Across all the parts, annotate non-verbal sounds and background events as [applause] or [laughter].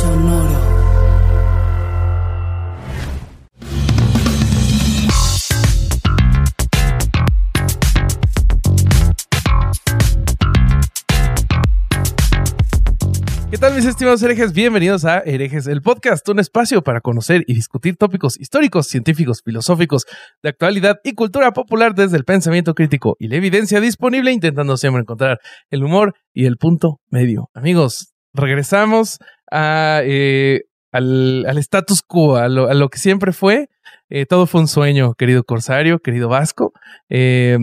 Sonoro. ¿Qué tal mis estimados herejes? Bienvenidos a Herejes, el podcast, un espacio para conocer y discutir tópicos históricos, científicos, filosóficos, de actualidad y cultura popular desde el pensamiento crítico y la evidencia disponible, intentando siempre encontrar el humor y el punto medio. Amigos, regresamos a, eh, al, al, status quo, a lo, a lo que siempre fue. Eh, todo fue un sueño, querido Corsario, querido Vasco. Eh,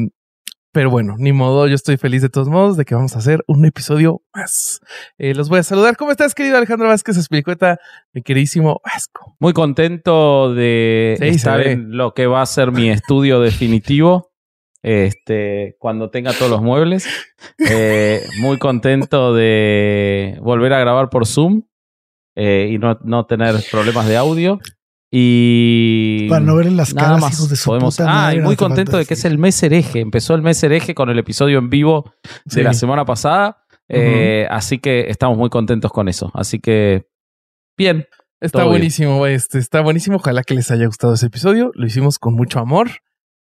pero bueno, ni modo, yo estoy feliz de todos modos de que vamos a hacer un episodio más. Eh, los voy a saludar. ¿Cómo estás, querido Alejandro Vázquez Esplicueta, mi queridísimo Vasco? Muy contento de Sí, estar en lo que va a ser mi estudio definitivo. Este, cuando tenga todos los muebles. Eh, muy contento de volver a grabar por Zoom eh, y no, no tener problemas de audio. Y Para no verle las nada caras, más. de su Podemos- puta Ah, y muy contento de que es el mes hereje. Empezó el mes hereje con el episodio en vivo de la semana pasada. Eh, Así que estamos muy contentos con eso. Así que, bien. Está bien. buenísimo, este, está buenísimo. Ojalá que les haya gustado ese episodio. Lo hicimos con mucho amor.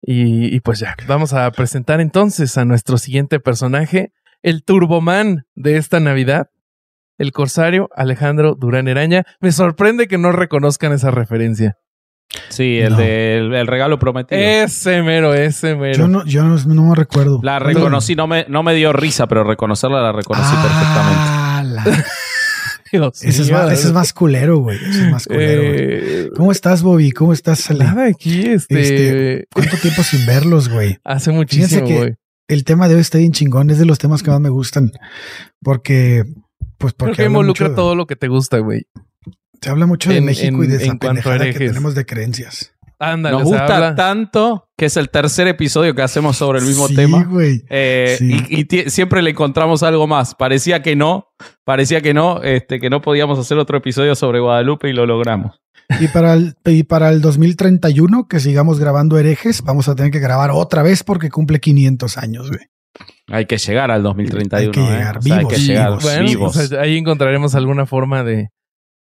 Y, y pues ya, vamos a presentar entonces a nuestro siguiente personaje, el Turboman de esta Navidad, el corsario Alejandro Durán Eraña. Me sorprende que no reconozcan esa referencia. Sí, el No. del el regalo prometido. Ese mero, ese mero. Yo no, yo no, no me recuerdo. La reconocí, no me, no me dio risa, pero reconocerla la reconocí perfectamente. Ah, la- Dios Ese, es más, ese es más culero, güey. Ese es más culero. güey. Eh, ¿Cómo estás, Bobby? ¿Cómo estás, nada aquí, este, Este, ¿Cuánto tiempo sin verlos, güey? hace muchísimo, que- güey. El tema de hoy está bien chingón. Es de los temas que más me gustan. Porque, pues, porque Porque habla involucra mucho- todo lo que te gusta, güey. Se habla mucho de en- México y de esa pendejada que tenemos de creencias. Ándale, Nos gusta habla- tanto que es el tercer episodio que hacemos sobre el mismo Sí, tema. Eh, Sí. Y, y siempre le encontramos algo más. Parecía que no, parecía que no, este, que no podíamos hacer otro episodio sobre Guadalupe y lo logramos. Y para el, y para el 2031, que sigamos grabando herejes, vamos a tener que grabar otra vez porque cumple 500 años, güey. Hay que llegar al 2031. Hay que ¿eh? llegar O sea, hay vivos, que llegar vivos, bueno, vivos. o sea, ahí encontraremos alguna forma de,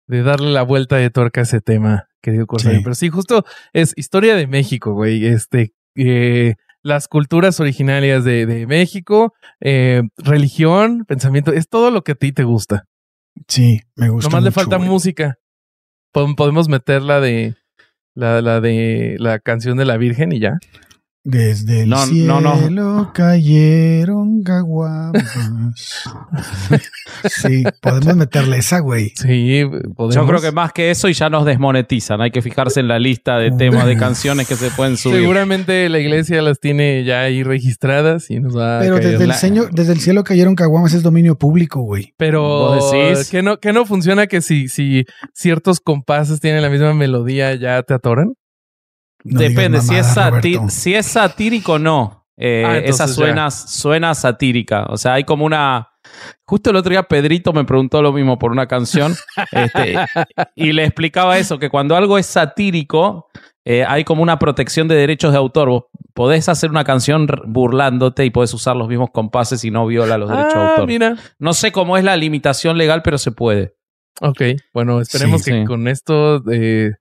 de darle la vuelta de tuerca a ese tema, querido Corsario. Sí. Pero sí, justo es historia de México, güey. Este, eh, las culturas originarias de, de México, eh, religión, pensamiento, es todo lo que a ti te gusta. Sí, me gusta. Nomás le mucho, falta güey. música. Pod- Podemos meter la de la, la de la canción de la Virgen y ya. Desde el No, no, cielo no. cayeron gaguamas. sí, podemos meterle esa, güey. Sí, podemos. Yo creo que más que eso y ya nos desmonetizan. Hay que fijarse en la lista de temas de canciones que se pueden subir. Seguramente la iglesia las tiene ya ahí registradas y nos va a Pero caer desde el, la- seño- desde el cielo cayeron caguamas es dominio público, güey. Pero ¿Vos decís? que no, que no funciona que si, si ciertos compases tienen la misma melodía ya te atoran. No Depende, si, es mamadas, sati- Roberto. si es satírico, no. Eh, Ah, esa ya. suena, suena satírica. O sea, hay como una. Justo el otro día Pedrito me preguntó lo mismo por una canción [laughs] este, y le explicaba eso, que cuando algo es satírico, eh, hay como una protección de derechos de autor. Vos podés hacer una canción burlándote y podés usar los mismos compases y no viola los derechos de Ah, autor. mira. No sé cómo es la limitación legal, pero se puede. Ok, bueno, esperemos Sí, que sí. con esto eh,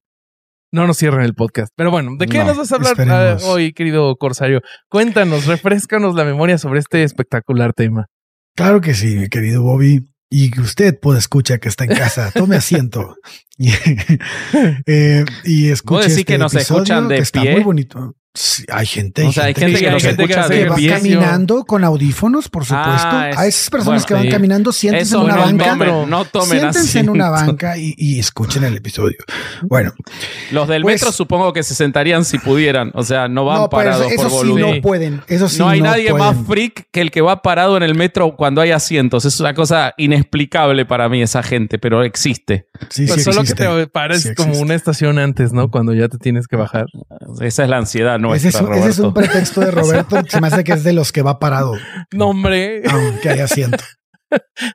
no nos cierren el podcast. Pero bueno, ¿de qué No, nos vas a hablar ah, hoy, querido Corsario? Cuéntanos, refrescanos la memoria sobre este espectacular tema. Claro que sí, mi querido Bobby. Y usted puede escuchar que está en casa. [laughs] Tome asiento. y, [laughs] eh, y escuche ¿Vos decís este que nos episodio escuchan de que está muy bonito. Sí, hay gente, O sea, hay gente que hay nos gente que escucha que va caminando con audífonos, por supuesto. Ah, es- a esas personas bueno, que van sí. caminando, siéntense Eso en una no banca. tomen, no tomen siéntense en una asiento. [laughs] banca y, y escuchen el episodio. Bueno, Los del Pues- metro supongo que se sentarían si pudieran. O sea, no van no, parados eso por sí volumen. no pueden. Eso sí no hay nadie pueden. más freak que el que va parado en el metro cuando hay asientos. Es una cosa inexplicable para mí esa gente, pero existe. Sí, Pues sí solo existe. que te pares Sí como una estación antes, ¿no? Cuando ya te tienes que bajar. Esa es la ansiedad Ese nuestra, es, un, ese es un pretexto de Roberto. Se me hace que es de los que va parado, No, hombre. aunque haya asiento.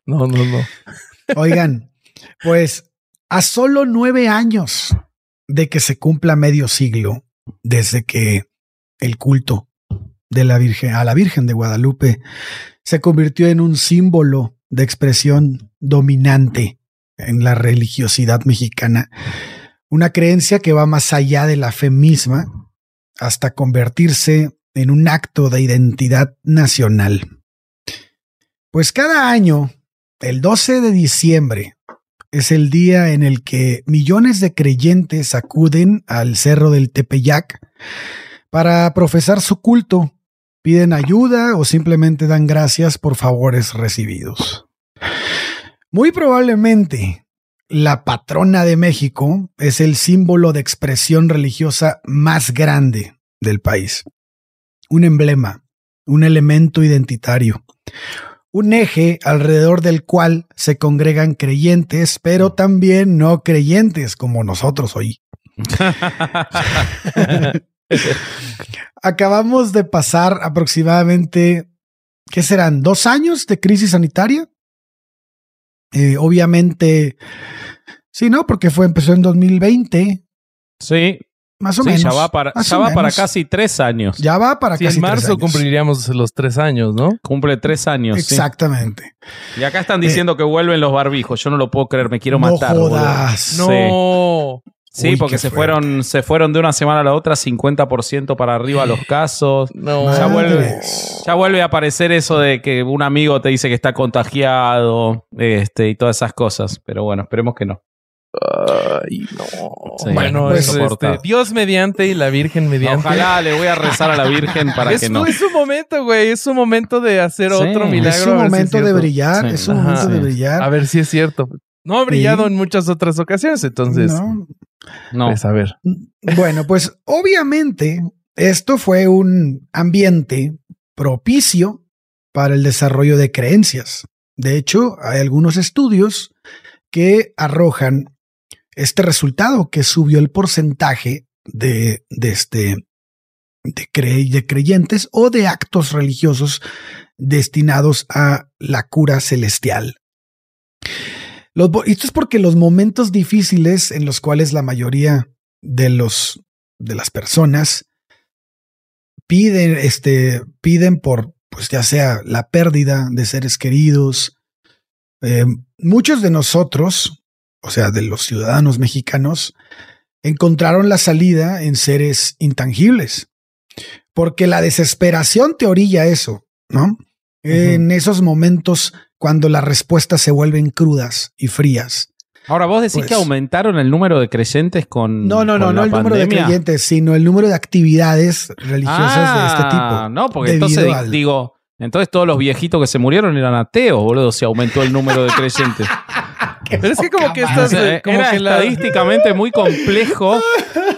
No, no, no. Oigan, pues a solo nueve años de que se cumpla medio siglo desde que el culto de la Virgen a la Virgen de Guadalupe se convirtió en un símbolo de expresión dominante en la religiosidad mexicana, una creencia que va más allá de la fe misma hasta convertirse en un acto de identidad nacional. Pues cada año el 12 de diciembre es el día en el que millones de creyentes acuden al cerro del Tepeyac para profesar su culto, piden ayuda o simplemente dan gracias por favores recibidos. Muy probablemente la patrona de México es el símbolo de expresión religiosa más grande del país. Un emblema, un elemento identitario, un eje alrededor del cual se congregan creyentes, pero también no creyentes como nosotros hoy. [laughs] Acabamos de pasar aproximadamente, ¿qué serán? ¿Dos años de crisis sanitaria? Eh, obviamente, sí, ¿no? Porque fue, empezó en 2020, Sí, más o sí, menos. ya va para, ya va para casi tres años. Ya va para Si casi en tres marzo años. cumpliríamos los tres años, ¿no? Cumple tres años. sí. Exactamente. Y acá están diciendo que vuelven los barbijos. Yo no lo puedo creer, me quiero Eh. no matar. jodas. No. Sí, Uy, porque se fuerte. fueron, se fueron de una semana a la otra 50% para arriba los casos. [gasps] No. Ya vuelve, ya vuelve a aparecer eso de que un amigo te dice que está contagiado este, y todas esas cosas. Pero bueno, esperemos que no. Ay, no. Sí, bueno, pues, es, este. Dios mediante y la Virgen mediante. Ojalá le voy a rezar a la Virgen para es, que no. es su momento, güey. Es su momento de hacer Sí. otro milagro. Es su si momento de brillar, Sí. es su Ajá. momento de brillar. A ver si es cierto. No ha brillado Sí. en muchas otras ocasiones, entonces. No. No. Pues a ver. Bueno, pues obviamente esto fue un ambiente propicio para el desarrollo de creencias. De hecho, hay algunos estudios que arrojan este resultado que subió el porcentaje de, de este de, cre- de creyentes o de actos religiosos destinados a la cura celestial. Los, esto es porque los momentos difíciles en los cuales la mayoría de los de las personas piden este piden por pues ya sea la pérdida de seres queridos eh, muchos de nosotros o sea de los ciudadanos mexicanos encontraron la salida en seres intangibles porque la desesperación te orilla eso no en esos momentos cuando las respuestas se vuelven crudas y frías Ahora, vos decís Pues- que aumentaron el número de creyentes con. No, no, no, con no la el número de creyentes, sino el número de actividades religiosas de este Ah, tipo. No, porque entonces al- digo, entonces todos los viejitos que se murieron eran ateos, boludo, si aumentó el número de [laughs] creyentes. [laughs] Pero es que como que O estás. sea, eh, como era que la- estadísticamente muy complejo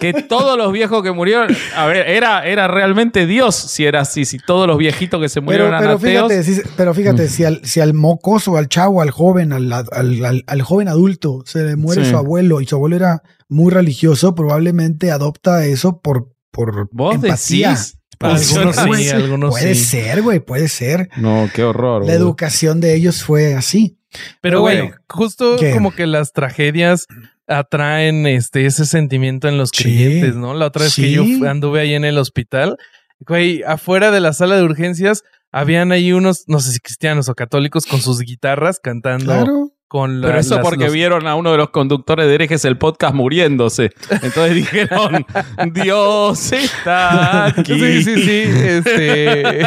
que [laughs] todos los viejos que murieron. A ver, era, era realmente Dios si era así, si todos los viejitos que se Pero, murieron eran pero ateos. fíjate, si- pero fíjate, si al, si al mocoso, al chavo, al joven, al, al, al- al joven adulto se le muere Sí. su abuelo y su abuelo era muy religioso, probablemente adopta eso por, por ¿Vos empatía. decís? Algunos sí, algunos puede sí. ser, güey, puede ser. No, qué horror. La educación de ellos fue así. Pero, güey, bueno, justo ¿qué? como que las tragedias atraen este ese sentimiento en los Sí. creyentes, ¿no? La otra vez que yo anduve ahí en el hospital, güey, afuera de la sala de urgencias habían ahí unos, no sé si cristianos o católicos, con sus guitarras cantando Claro. Con la- Pero eso las- porque los- vieron a uno de los conductores de herejes el podcast muriéndose. Entonces dijeron, [laughs] Dios está aquí. Sí, sí, sí. Este, [laughs]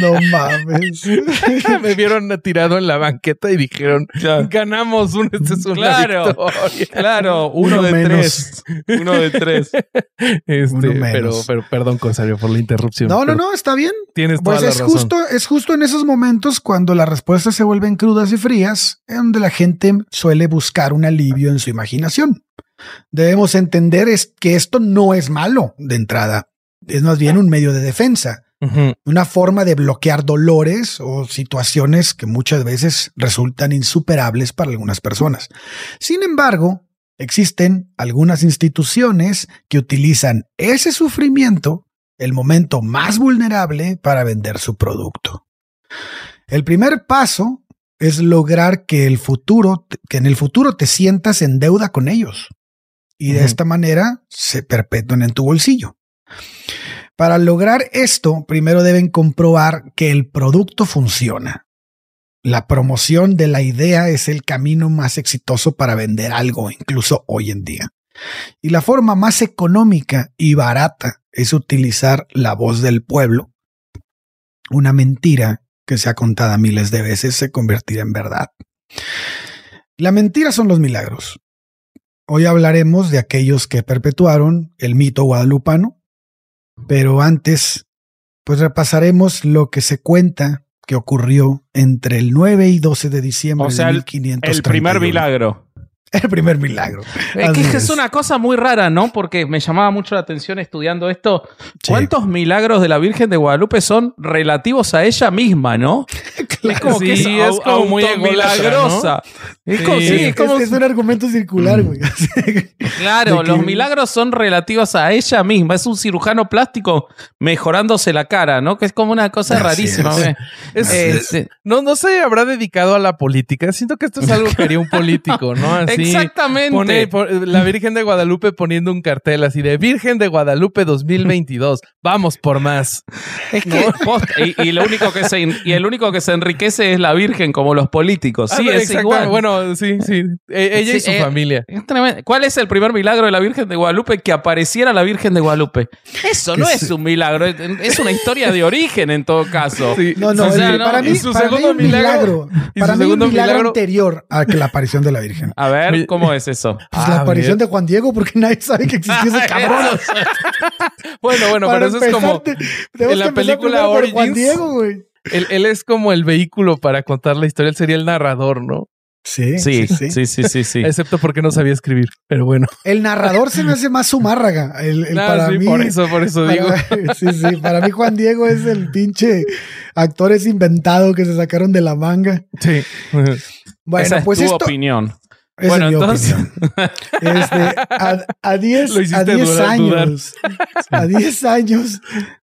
No mames. [laughs] me vieron tirado en la banqueta y dijeron, ganamos un, este es una Claro, victoria. claro, uno, Uno de menos. tres. Uno de tres. Este, Uno menos. pero, pero perdón, Consario, por la interrupción. No, no, no, está bien. Tienes toda Pues la es razón. justo, es justo en esos momentos cuando las respuestas se vuelven crudas y frías, en donde la gente suele buscar un alivio en su imaginación. Debemos entender es que esto no es malo de entrada, es más bien un medio de defensa, una forma de bloquear dolores o situaciones que muchas veces resultan insuperables para algunas personas. Sin embargo, existen algunas instituciones que utilizan ese sufrimiento, el momento más vulnerable, para vender su producto. El primer paso es lograr que el futuro, que en el futuro te sientas en deuda con ellos y de esta manera se perpetúen en tu bolsillo. Para lograr esto, primero deben comprobar que el producto funciona. La promoción de la idea es el camino más exitoso para vender algo, incluso hoy en día. Y la forma más económica y barata es utilizar la voz del pueblo. Una mentira que se ha contado miles de veces se convertirá en verdad. La mentira son los milagros. Hoy hablaremos de aquellos que perpetuaron el mito guadalupano, pero antes, pues repasaremos lo que se cuenta que ocurrió entre el 9 y 12 de diciembre O sea, de el- 1531. El primer milagro. [laughs] El primer milagro. Es Así que es es. una cosa muy rara, ¿no? Porque me llamaba mucho la atención estudiando esto. Sí. ¿Cuántos milagros de la Virgen de Guadalupe son relativos a ella misma, no? [laughs] Es como que es, Sí, es como muy automilagrosa. Es como, Sí. Es, es como- es un argumento circular, güey. [laughs] claro, de que- los milagros son relativos a ella misma. Es un cirujano plástico mejorándose la cara, ¿no? Que es como una cosa Así rarísima. Es- Este, no, no se habrá dedicado a la política. Siento que esto es algo que haría un político, ¿no? Así, Exactamente. pone- pon- la Virgen de Guadalupe poniendo un cartel así de Virgen de Guadalupe 2022. Vamos por más. Es que y, y lo único que se y el único que se enriquece es la Virgen como los políticos. Sí, Ah, es exacto. igual. Bueno, sí, sí. E- ella y su eh, familia. Es. ¿Cuál es el primer milagro de la Virgen de Guadalupe? Que apareciera la Virgen de Guadalupe. Eso no es un milagro, es- una historia de origen en todo caso. Sí. No, no, O sea, el- no, para mí, su para mí segundo un milagro. y Para su mí un milagro, milagro- anterior a que la aparición de la Virgen. A ver, Mi- ¿cómo es eso? [laughs] Pues Ah, la aparición bien. de Juan Diego, porque nadie sabe que existió ese [laughs] cabrón. [laughs] Bueno, bueno, Para pero eso es como. en la película por Juan Origins. Diego, güey. Él, él es como el vehículo para contar la historia. Él sería el narrador, ¿no? Sí, Sí, sí, sí, sí, sí. Excepto porque no sabía escribir. Pero bueno. El narrador se me hace más sumárraga. El, el Ah, para sí, mí, por eso, por eso digo. para- sí, sí. Para mí, Juan Diego es el pinche actor es inventado que se sacaron de la manga. Sí. Bueno, Esa es pues tu esto. opinión. Esa Bueno, es mi entonces- opinión. Este, a, a 10 Lo hiciste a 10 dudar- dudar. años, a 10 años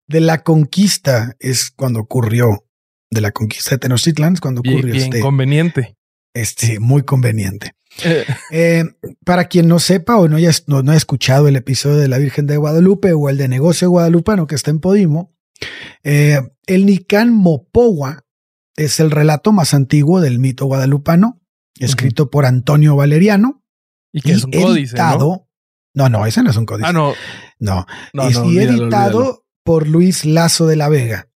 de la conquista es cuando ocurrió, de la conquista de Tenochtitlan, es cuando Bien, ocurrió bien este, conveniente. este, muy conveniente. Eh, [laughs] Eh, para quien no sepa o no haya, no, no haya escuchado el episodio de la Virgen de Guadalupe o el de negocio guadalupano que está en Podimo, eh, el Nican Mopowa es el relato más antiguo del mito guadalupano, escrito por Antonio Valeriano y que y es un códice, ¿no? editado. ¿no? no, ese no es un códice. Ah, no. No, No, es- no, y olvídalo, editado olvídalo. por Luis Lazo de la Vega.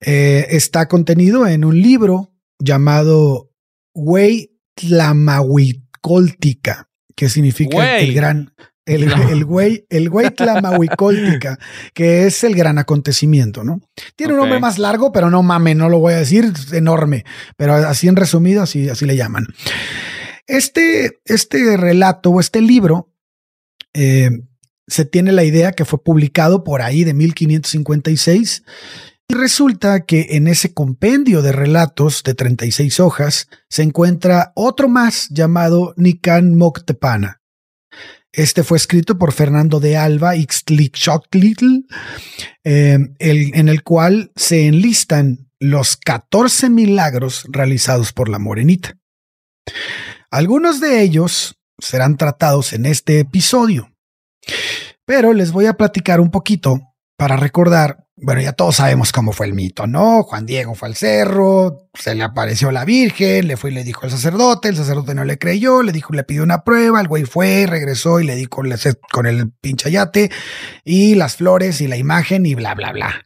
Eh, está contenido en un libro llamado Güey Tlamahuicoltica, que significa el gran, el, No. el güey, el güey Tlamahuicoltica, que es el gran acontecimiento, ¿no? Tiene un nombre más largo, pero no mame, no lo voy a decir, es enorme, pero así en resumido, así, así le llaman. Este, este relato o este libro eh, se tiene la idea que fue publicado por ahí de 1556 y resulta que en ese compendio de relatos de 36 hojas se encuentra otro más llamado Nican Moctepana. Este fue escrito por Fernando de Alba Ixtlixochtlictl, eh, en el cual se enlistan los 14 milagros realizados por la morenita. Algunos de ellos serán tratados en este episodio, pero les voy a platicar un poquito para recordar bueno, ya todos sabemos cómo fue el mito, ¿no? Juan Diego fue al cerro, se le apareció la Virgen, le fue y le dijo al sacerdote, el sacerdote no le creyó, le dijo, le pidió una prueba, el güey fue, regresó y le di con, con el pinche yate y las flores y la imagen y bla, bla, bla.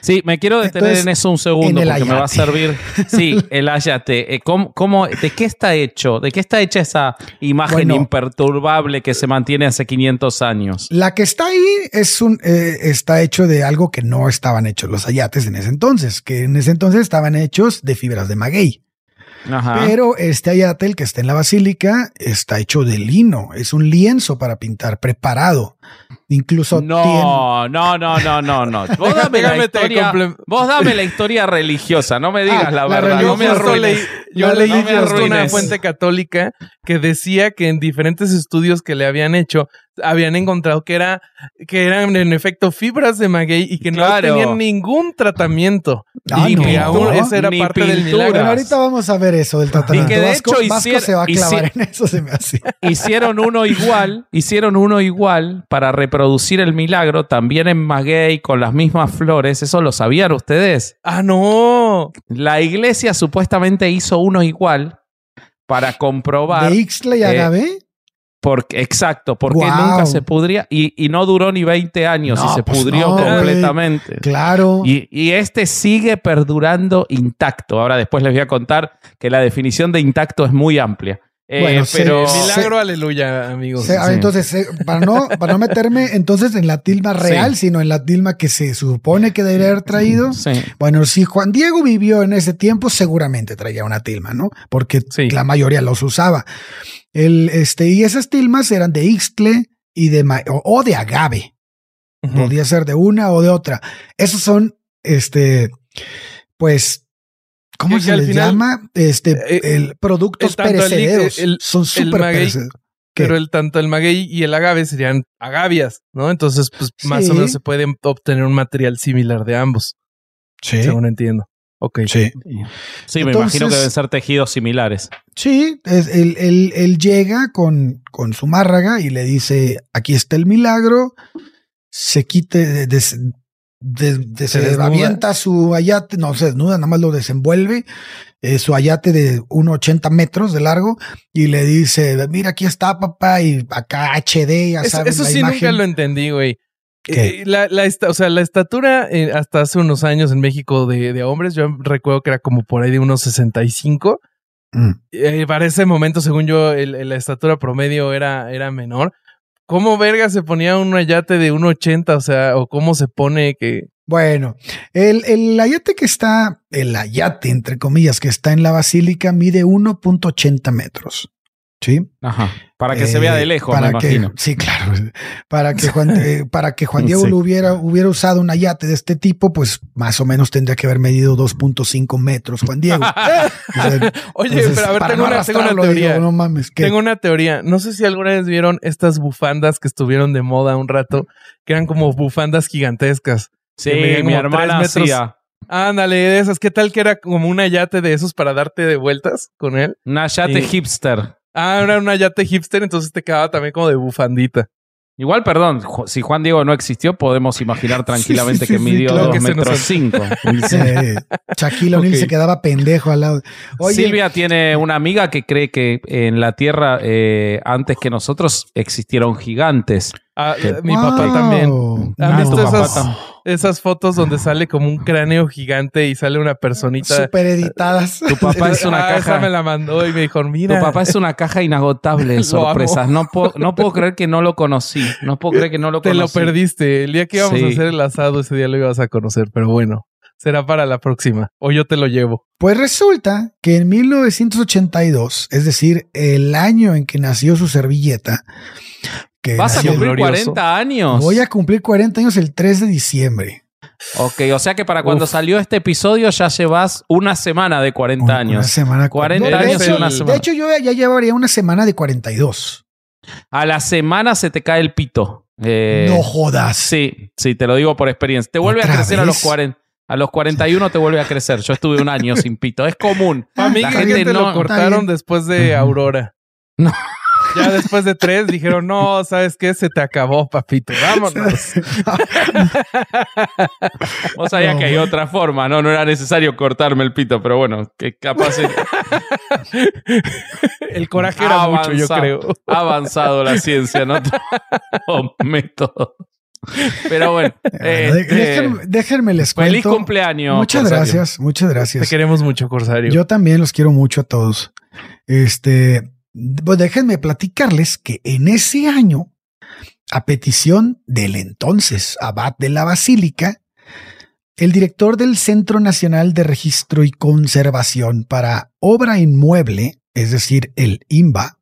Sí, me quiero detener en eso un segundo porque me va a servir. Sí, [laughs] el ayate. Eh, ¿Cómo, cómo, de qué está hecho? ¿De qué está hecha esa imagen imperturbable que se mantiene hace 500 años? La que está ahí es un, eh, está hecho de algo que no estaban hechos los ayates en ese entonces, que en ese entonces estaban hechos de fibras de maguey. Pero este ayate, el que está en la basílica, está hecho de lino. Es un lienzo para pintar, preparado. Incluso no, no, no, no, no, no. [laughs] Vos dame, la historia, vos dame la historia religiosa, no me digas ah, la, verdad. no me yo leí una fuente católica que decía que en diferentes estudios que le habían hecho habían encontrado que era que eran en efecto fibras de maguey y que no tenían ningún tratamiento ah, y que aún esa era parte del milagro. ahorita vamos a ver eso del tratamiento. Y que de hecho se va a clavar en eso se me hace. [laughs] Hicieron uno igual, hicieron uno igual para reproducir el milagro también en maguey con las mismas flores. Eso lo sabían ustedes. Ah, no. La iglesia supuestamente hizo uno igual para comprobar. ¿De Ixtle y Agave? Porque, exacto, porque nunca se pudría y, y, no duró ni 20 años y se pues pudrió completamente. Claro. Y, y, este sigue perdurando intacto. Ahora después les voy a contar que la definición de intacto es muy amplia. Eh, bueno, pero milagro, aleluya, amigos. entonces, para no, para no meterme entonces en la tilma real, sino en la tilma que se supone que debería haber traído. Bueno, si Juan Diego vivió en ese tiempo, seguramente traía una tilma, ¿no? Porque la mayoría los usaba. El, este, y esas tilmas eran de Ixtle y de o, de agave. Podía ser de una o de otra. Esos son, este, pues, ¿Cómo se les llama? Este, eh, el productos perecederos. Son súper perecederos. Pero el, tanto el maguey y el agave serían agavias, ¿no? Entonces, pues más o menos se puede obtener un material similar de ambos. Sí. Según entiendo. Ok. Sí. Sí, me imagino que deben ser tejidos similares. Sí, él, él, llega con, con su márraga y le dice: aquí está el milagro. Se quite, de, de, se, avienta su ayate, no se desnuda, nada más lo desenvuelve, eh, su ayate de 1,80 metros de largo y le dice, mira, aquí está papá y acá HD, ya sabes. Eso, sí nunca lo entendí, güey. Eh, la, la, o sea, la estatura eh, hasta hace unos años en México de, de, hombres, yo recuerdo que era como por ahí de unos 65. Mm. para ese momento, según yo, la estatura promedio era, era menor. ¿Cómo verga se ponía un ayate de 1,80? O sea, o cómo se pone que. Bueno, el, el ayate que está, el ayate, entre comillas, que está en la basílica mide 1.80 metros. ¿Sí? Ajá. Para que se vea de eh, lejos, para me imagino. Sí, claro. Para que Juan, eh, [laughs] para que Juan Diego lo hubiera, hubiera usado un yate de este tipo, pues más o menos tendría que haber medido 2.5 metros, Juan Diego. [laughs] Oye, pero a ver, tengo una, teoría. no mames, Tengo una teoría. No sé si alguna vez vieron estas bufandas que estuvieron de moda un rato, que eran como bufandas gigantescas. Sí, mi hermana hacía. Ándale, de esas. ¿Qué tal que era como un yate de esos para darte de vueltas con él? Un yate hipster. Ah, era una yate hipster, entonces te quedaba también como de bufandita. Igual, perdón, si Juan Diego no existió, podemos imaginar [laughs] tranquilamente que midió dos metros cinco. [laughs] Shaquille O'Neal se quedaba pendejo al lado. Silvia tiene una amiga que cree que en la Tierra, eh, antes que nosotros, existieron gigantes. Ah, mi papá también. ¿Han visto esas, fotos donde sale como un cráneo gigante y sale una personita? Super editadas. Tu papá es una ah, caja. me la mandó y me dijo, mira. Tu papá es una caja inagotable [laughs] de sorpresas. No puedo, no puedo creer que no lo conocí. No puedo creer que no lo conocí. Te lo perdiste. El día que íbamos a hacer el asado, ese día lo ibas a conocer, pero bueno. Será para la próxima. O yo te lo llevo. Pues resulta que en 1982, es decir, el año en que nació su servilleta, ¿Vas a cumplir 40 años? Voy a cumplir 40 años el 3 de diciembre. Ok, o sea que para cuando salió este episodio ya llevas una semana de 40 años. Una semana. 40 años y una semana. De hecho, yo ya llevaría una semana de 42. A la semana se te cae el pito. Eh, no jodas. Sí, sí, te lo digo por experiencia. Te vuelve a crecer a los 40. A los 41 te vuelve a crecer. Yo estuve un año sin pito. Es común. A mí que te lo cortaron después de Aurora. No. Ya después de tres dijeron, no, ¿sabes qué? Se te acabó, papito. Vámonos. Vos sabías que hay otra forma, ¿no? No era necesario cortarme el pito, pero bueno, que capaz El coraje era mucho, yo avanzado- creo. Ha avanzado la ciencia en otro método. Pero bueno, este, déjenme, déjenme les feliz cuento. cumpleaños. Muchas Corsario. gracias, muchas Te gracias. queremos mucho, Corsario. Yo también los quiero mucho a todos. Este, pues déjenme platicarles que en ese año, a petición del entonces abad de la basílica, el director del Centro Nacional de Registro y Conservación para Obra Inmueble, es decir, el INBA,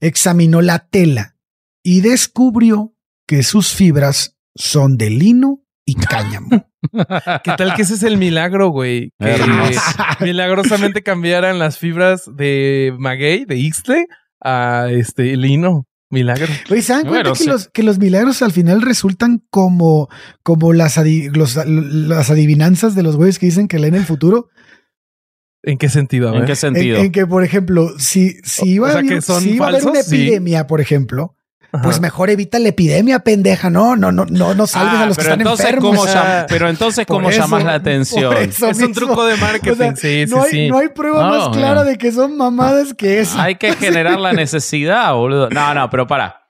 examinó la tela y descubrió que sus fibras son de lino y [laughs] cáñamo. [laughs] ¿Qué tal que ese es el milagro, güey? Que Hermoso. [laughs] milagrosamente cambiaran las fibras de maguey, de Ixtle, a este lino. Milagro. Oye, ¿se dan cuenta Bueno, que, sí. los, que los milagros al final resultan como, como las, adi- los- las adivinanzas de los güeyes que dicen que leen el futuro? ¿En qué sentido? A ¿En qué En, sentido? en que, por ejemplo, si, si iba o sea, a haber, que son si iba a haber una sí. epidemia, por ejemplo, Ajá. pues mejor evita la epidemia, pendeja. No, no, no, no, no salves Ah, a los que pero están entonces, enfermos. ¿cómo Ah. pero entonces, ¿cómo eso, llamas la [laughs] atención? eso es un truco de marketing, O sea, sí, sí, no, hay, sí. no hay prueba No, más clara de que son mamadas que esa. Hay que [laughs] generar la necesidad, boludo. No, no, pero para.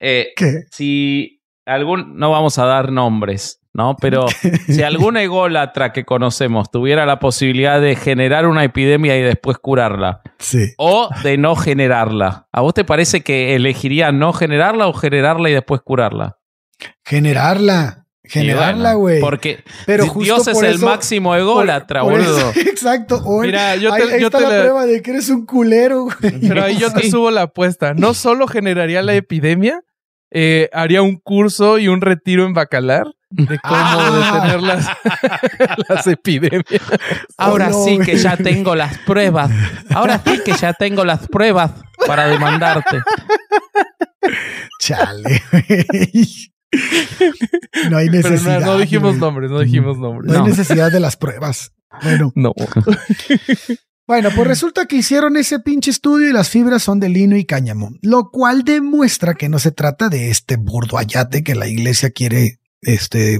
Eh, ¿Qué? si algún, no vamos a dar nombres, ¿no? Pero [laughs] si algún ególatra que conocemos tuviera la posibilidad de generar una epidemia y después curarla, Sí. o de no generarla, ¿a vos te parece que elegiría no generarla o generarla y después curarla? Generarla. Generarla, bueno, güey. Porque Pero justo Dios es por el eso- máximo ególatra, Por- por eso- boludo. [laughs] exacto. Hoy, Mira, yo te- ahí yo está te la la- prueba de que eres un culero, güey. Pero ahí yo te subo la apuesta. No solo generaría la epidemia, eh, haría un curso y un retiro en Bacalar de cómo Ah. detener las, [laughs] las epidemias. Ahora Oh, no, sí que ya tengo las pruebas. Ahora sí que ya tengo las pruebas para demandarte. Chale. No hay Pero necesidad. no, no dijimos nombres, no dijimos nombres. No, No. hay necesidad de las pruebas. Bueno, No. bueno, pues resulta que hicieron ese pinche estudio y las fibras son de lino y cáñamo, lo cual demuestra que no se trata de este burdo ayate que la iglesia quiere, este,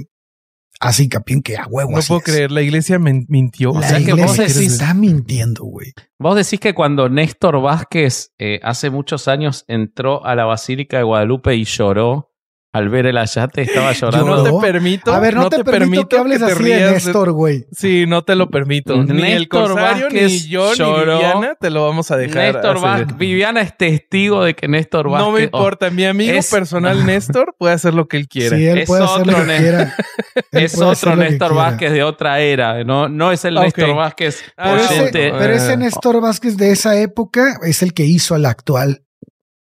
así hincapié en que a huevo No así puedo es. creer, la iglesia mintió. La O sea que iglesia vos decís- está mintiendo, güey. Vos decís que cuando Néstor Vázquez eh, hace muchos años entró a la Basílica de Guadalupe y lloró al ver el ayate, estaba llorando. no te permito. A ver, no, te, permito, que hables te así de Néstor, güey. Sí, no te lo permito. Ni el Néstor Corsario, Vázquez ni yo, lloró. ni Viviana te lo vamos a dejar. Néstor hacer. Vázquez, Viviana es testigo de que Néstor Vázquez. No me oh, importa. Mi amigo es- personal [laughs] Néstor puede hacer lo que él quiera. Sí, él Es puede hacer lo otro que Néstor. quiera. [laughs] Él es hacer otro Néstor. Vázquez de otra era, no, no es el Ok. Néstor Vázquez Ah, Pero ese, oyente. pero ese Eh, Néstor Vázquez de esa época es el que hizo al actual.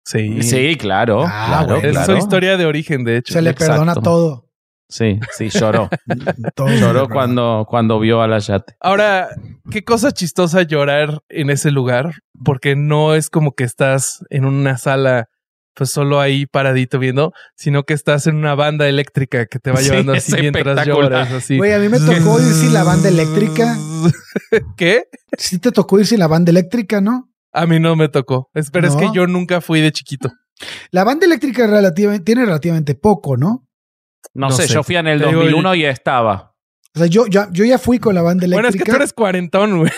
Sí. Sí, claro, Ah, claro. Es su historia de origen, de hecho. Se le exacto. perdona todo. Sí, sí, lloró. [laughs] Lloró cuando, cuando vio al ayate. Ahora, qué cosa chistosa llorar en ese lugar, porque no es como que estás en una sala, pues solo ahí paradito viendo, sino que estás en una banda eléctrica que te va Sí, llevando es así mientras lloras. Así. Güey, a mí me tocó ir sin la banda eléctrica. [laughs] ¿Qué? Sí te tocó ir sin la banda eléctrica, ¿no? A mí no me tocó. Pero es ¿No? que yo nunca fui de chiquito. La banda eléctrica relativamente, tiene relativamente poco, ¿no? No, No sé, sé. yo fui en el Te digo, 2001 y estaba. O sea, yo, yo, yo ya fui con la banda Bueno, es que eléctrica. tú eres cuarentón, güey.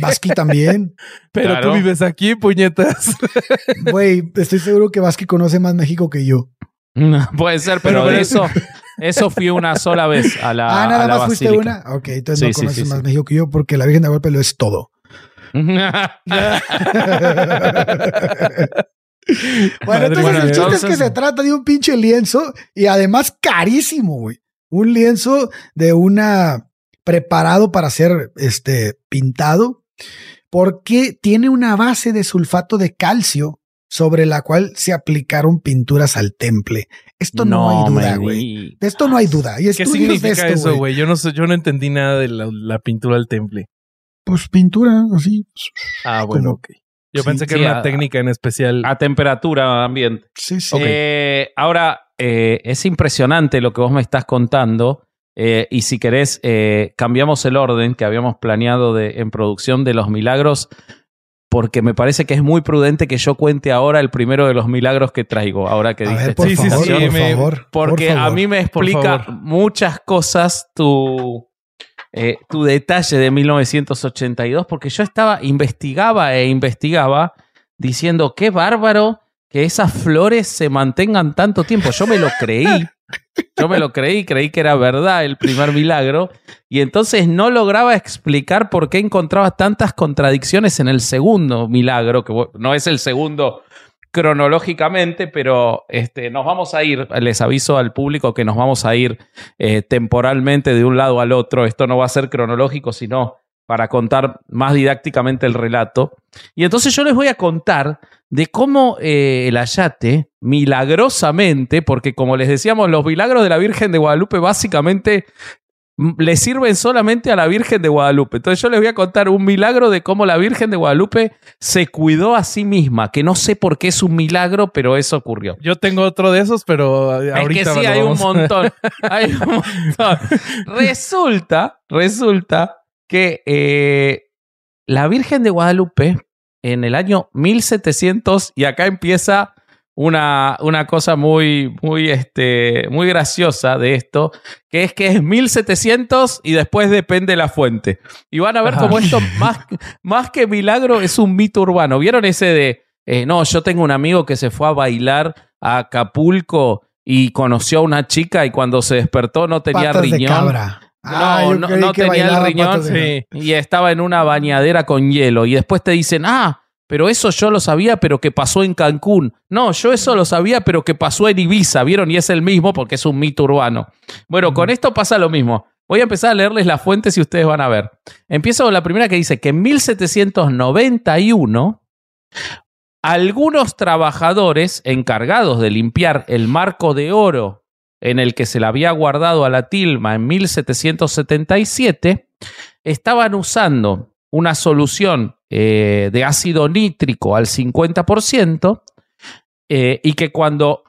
Vasqui también. [laughs] Pero Claro. tú vives aquí, puñetas. [laughs] Güey, estoy seguro que Vasqui conoce más México que yo. Puede ser, pero Pero- de eso, eso fui una sola vez a la, ah, a nada la más fuiste una. Ok, entonces no Sí, sí, conoces sí, más sí. México que yo porque la Virgen de Guadalupe lo es todo. [laughs] Bueno, entonces el chiste es que se trata de un pinche lienzo y además carísimo, güey. Un lienzo de una preparado para ser este pintado porque tiene una base de sulfato de calcio sobre la cual se aplicaron pinturas al temple. Esto no, hay duda, güey. De esto no hay duda. Hay ¿Qué estudios de significa esto, eso, güey? Yo no sé, yo no entendí nada de la, la pintura del temple. Pues pintura, así. Ah, bueno, ok. Yo Sí, pensé que sí, era una a- técnica en especial. A temperatura ambiente. Sí, sí. Eh, ahora, eh, es impresionante lo que vos me estás contando. eh, y si querés, eh, cambiamos el orden que habíamos planeado de, en producción de los milagros. porque me parece que es muy prudente que yo cuente ahora el primero de los milagros que traigo, ahora que A diste ver, por Sí, sí, favor, sí, por me- favor. porque por a favor. mí me Por explica favor. muchas cosas tu, eh, tu detalle de 1982, porque yo estaba, investigaba e investigaba diciendo, qué bárbaro que esas flores se mantengan tanto tiempo. Yo me lo creí. Yo me lo creí, creí que era verdad el primer milagro, y entonces no lograba explicar por qué encontraba tantas contradicciones en el segundo milagro, que no es el segundo cronológicamente, pero este, nos vamos a ir, les aviso al público que nos vamos a ir eh, temporalmente de un lado al otro. Esto no va a ser cronológico, sino para contar más didácticamente el relato. Y entonces yo les voy a contar de cómo eh, el Ayate, milagrosamente, porque como les decíamos, los milagros de la Virgen de Guadalupe básicamente le sirven solamente a la Virgen de Guadalupe. Entonces yo les voy a contar un milagro de cómo la Virgen de Guadalupe se cuidó a sí misma, que no sé por qué es un milagro, pero eso ocurrió. Yo tengo otro de esos, pero ahorita Es que sí, hay un montón. [laughs] Hay un montón. Resulta, resulta que eh, la Virgen de Guadalupe en el año 1700, y acá empieza una, una cosa muy, muy, este, muy graciosa de esto, que es que es 1700 y después depende la fuente. Y van a ver cómo esto, [laughs] más, más que milagro, es un mito urbano. ¿Vieron ese de, eh, no, yo tengo un amigo que se fue a bailar a Acapulco y conoció a una chica y cuando se despertó no tenía Patas de riñón? cabra. No, Ah, no, tenía el riñón y estaba en una bañadera con hielo. Y después te dicen, ah, pero eso yo lo sabía, pero que pasó en Cancún. No, yo eso lo sabía, pero que pasó en Ibiza, ¿vieron? Y es el mismo porque es un mito urbano. Bueno, con esto pasa lo mismo. Voy a empezar a leerles las fuentes y ustedes van a ver. Empiezo con la primera que dice que en 1791 algunos trabajadores encargados de limpiar el marco de oro en el que se le había guardado a la tilma en 1777 estaban usando una solución eh, de ácido nítrico al 50% eh, y que cuando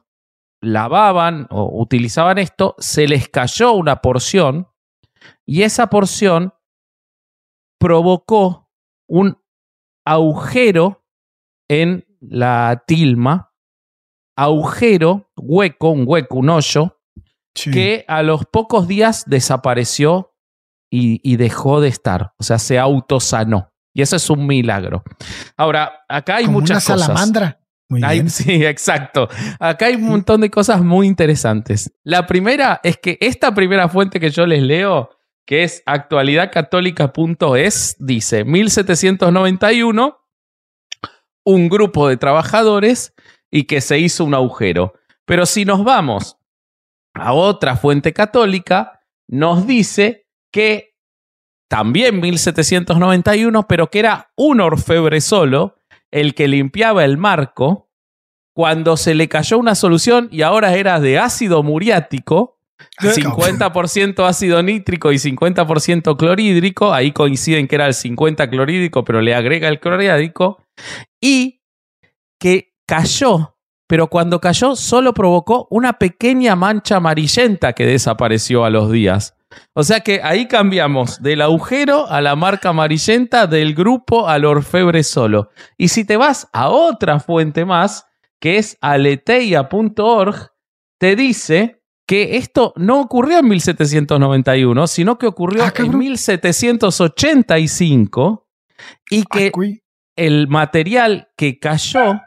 lavaban o utilizaban esto, se les cayó una porción y esa porción provocó un agujero en la tilma, agujero, hueco, un hueco, un hoyo, Sí. que a los pocos días desapareció y, y dejó de estar. O sea, se autosanó. Y eso es un milagro. Ahora, acá hay Como muchas una cosas. salamandra. Muy Hay- bien. [laughs] sí, exacto. Acá hay un montón de cosas muy interesantes. La primera es que esta primera fuente que yo les leo, que es actualidadcatólica.es, dice 1791, un grupo de trabajadores y que se hizo un agujero. Pero si nos vamos a otra fuente católica, nos dice que también 1791, pero que era un orfebre solo, el que limpiaba el marco, cuando se le cayó una solución y ahora era de ácido muriático, 50% ácido nítrico y 50% clorhídrico, ahí coinciden que era el 50 clorhídrico, pero le agrega el clorhídrico, y que cayó, pero cuando cayó solo provocó una pequeña mancha amarillenta que desapareció a los días. O sea que ahí cambiamos del agujero a la marca amarillenta, del grupo al orfebre solo. Y si te vas a otra fuente más, que es aleteia.org, te dice que esto no ocurrió en 1791, sino que ocurrió Ah, en cabrón. 1785 y que el material que cayó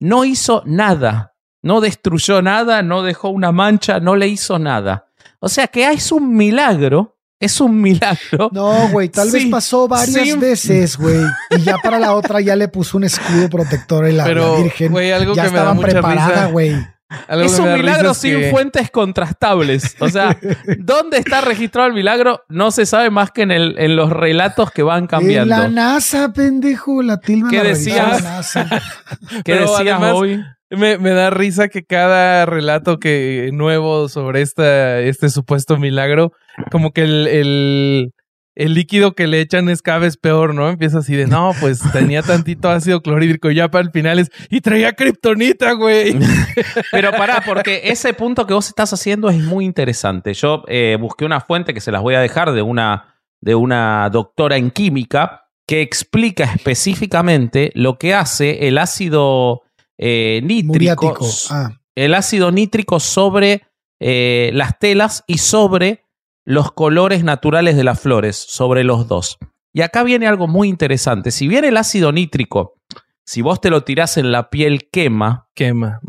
no hizo nada, no destruyó nada, no dejó una mancha, no le hizo nada. O sea que es un milagro, es un milagro. No, güey, tal vez pasó varias sí. veces, güey. Y ya para la otra ya le puso un escudo protector y la, Pero, la Virgen. güey, algo ya que me da estaban mucha preparada, güey. Algo es me un milagro sin que- fuentes contrastables. O sea, [laughs] ¿dónde está registrado el milagro? No se sabe más que en, el, en los relatos que van En cambiando. la NASA, pendejo, la tilma. ¿Qué la decías? la NASA. ¿Qué Pero decías además- hoy? Me, da risa que cada relato que nuevo sobre esta, este supuesto milagro, como que el, el, el líquido que le echan es cada vez peor, ¿no? Empieza así de, no, pues tenía tantito ácido clorhídrico, ya para el final es, y traía kriptonita, güey. [laughs] Pero pará, porque ese punto que vos estás haciendo es muy interesante. Yo eh, busqué una fuente que se las voy a dejar de una, de una doctora en química que explica específicamente lo que hace el ácido eh, nítrico. Ah, el ácido nítrico sobre eh, las telas y sobre los colores naturales de las flores, sobre los dos. Y acá viene algo muy interesante. Si bien el ácido nítrico, si vos te lo tirás en la piel, quema, Quema.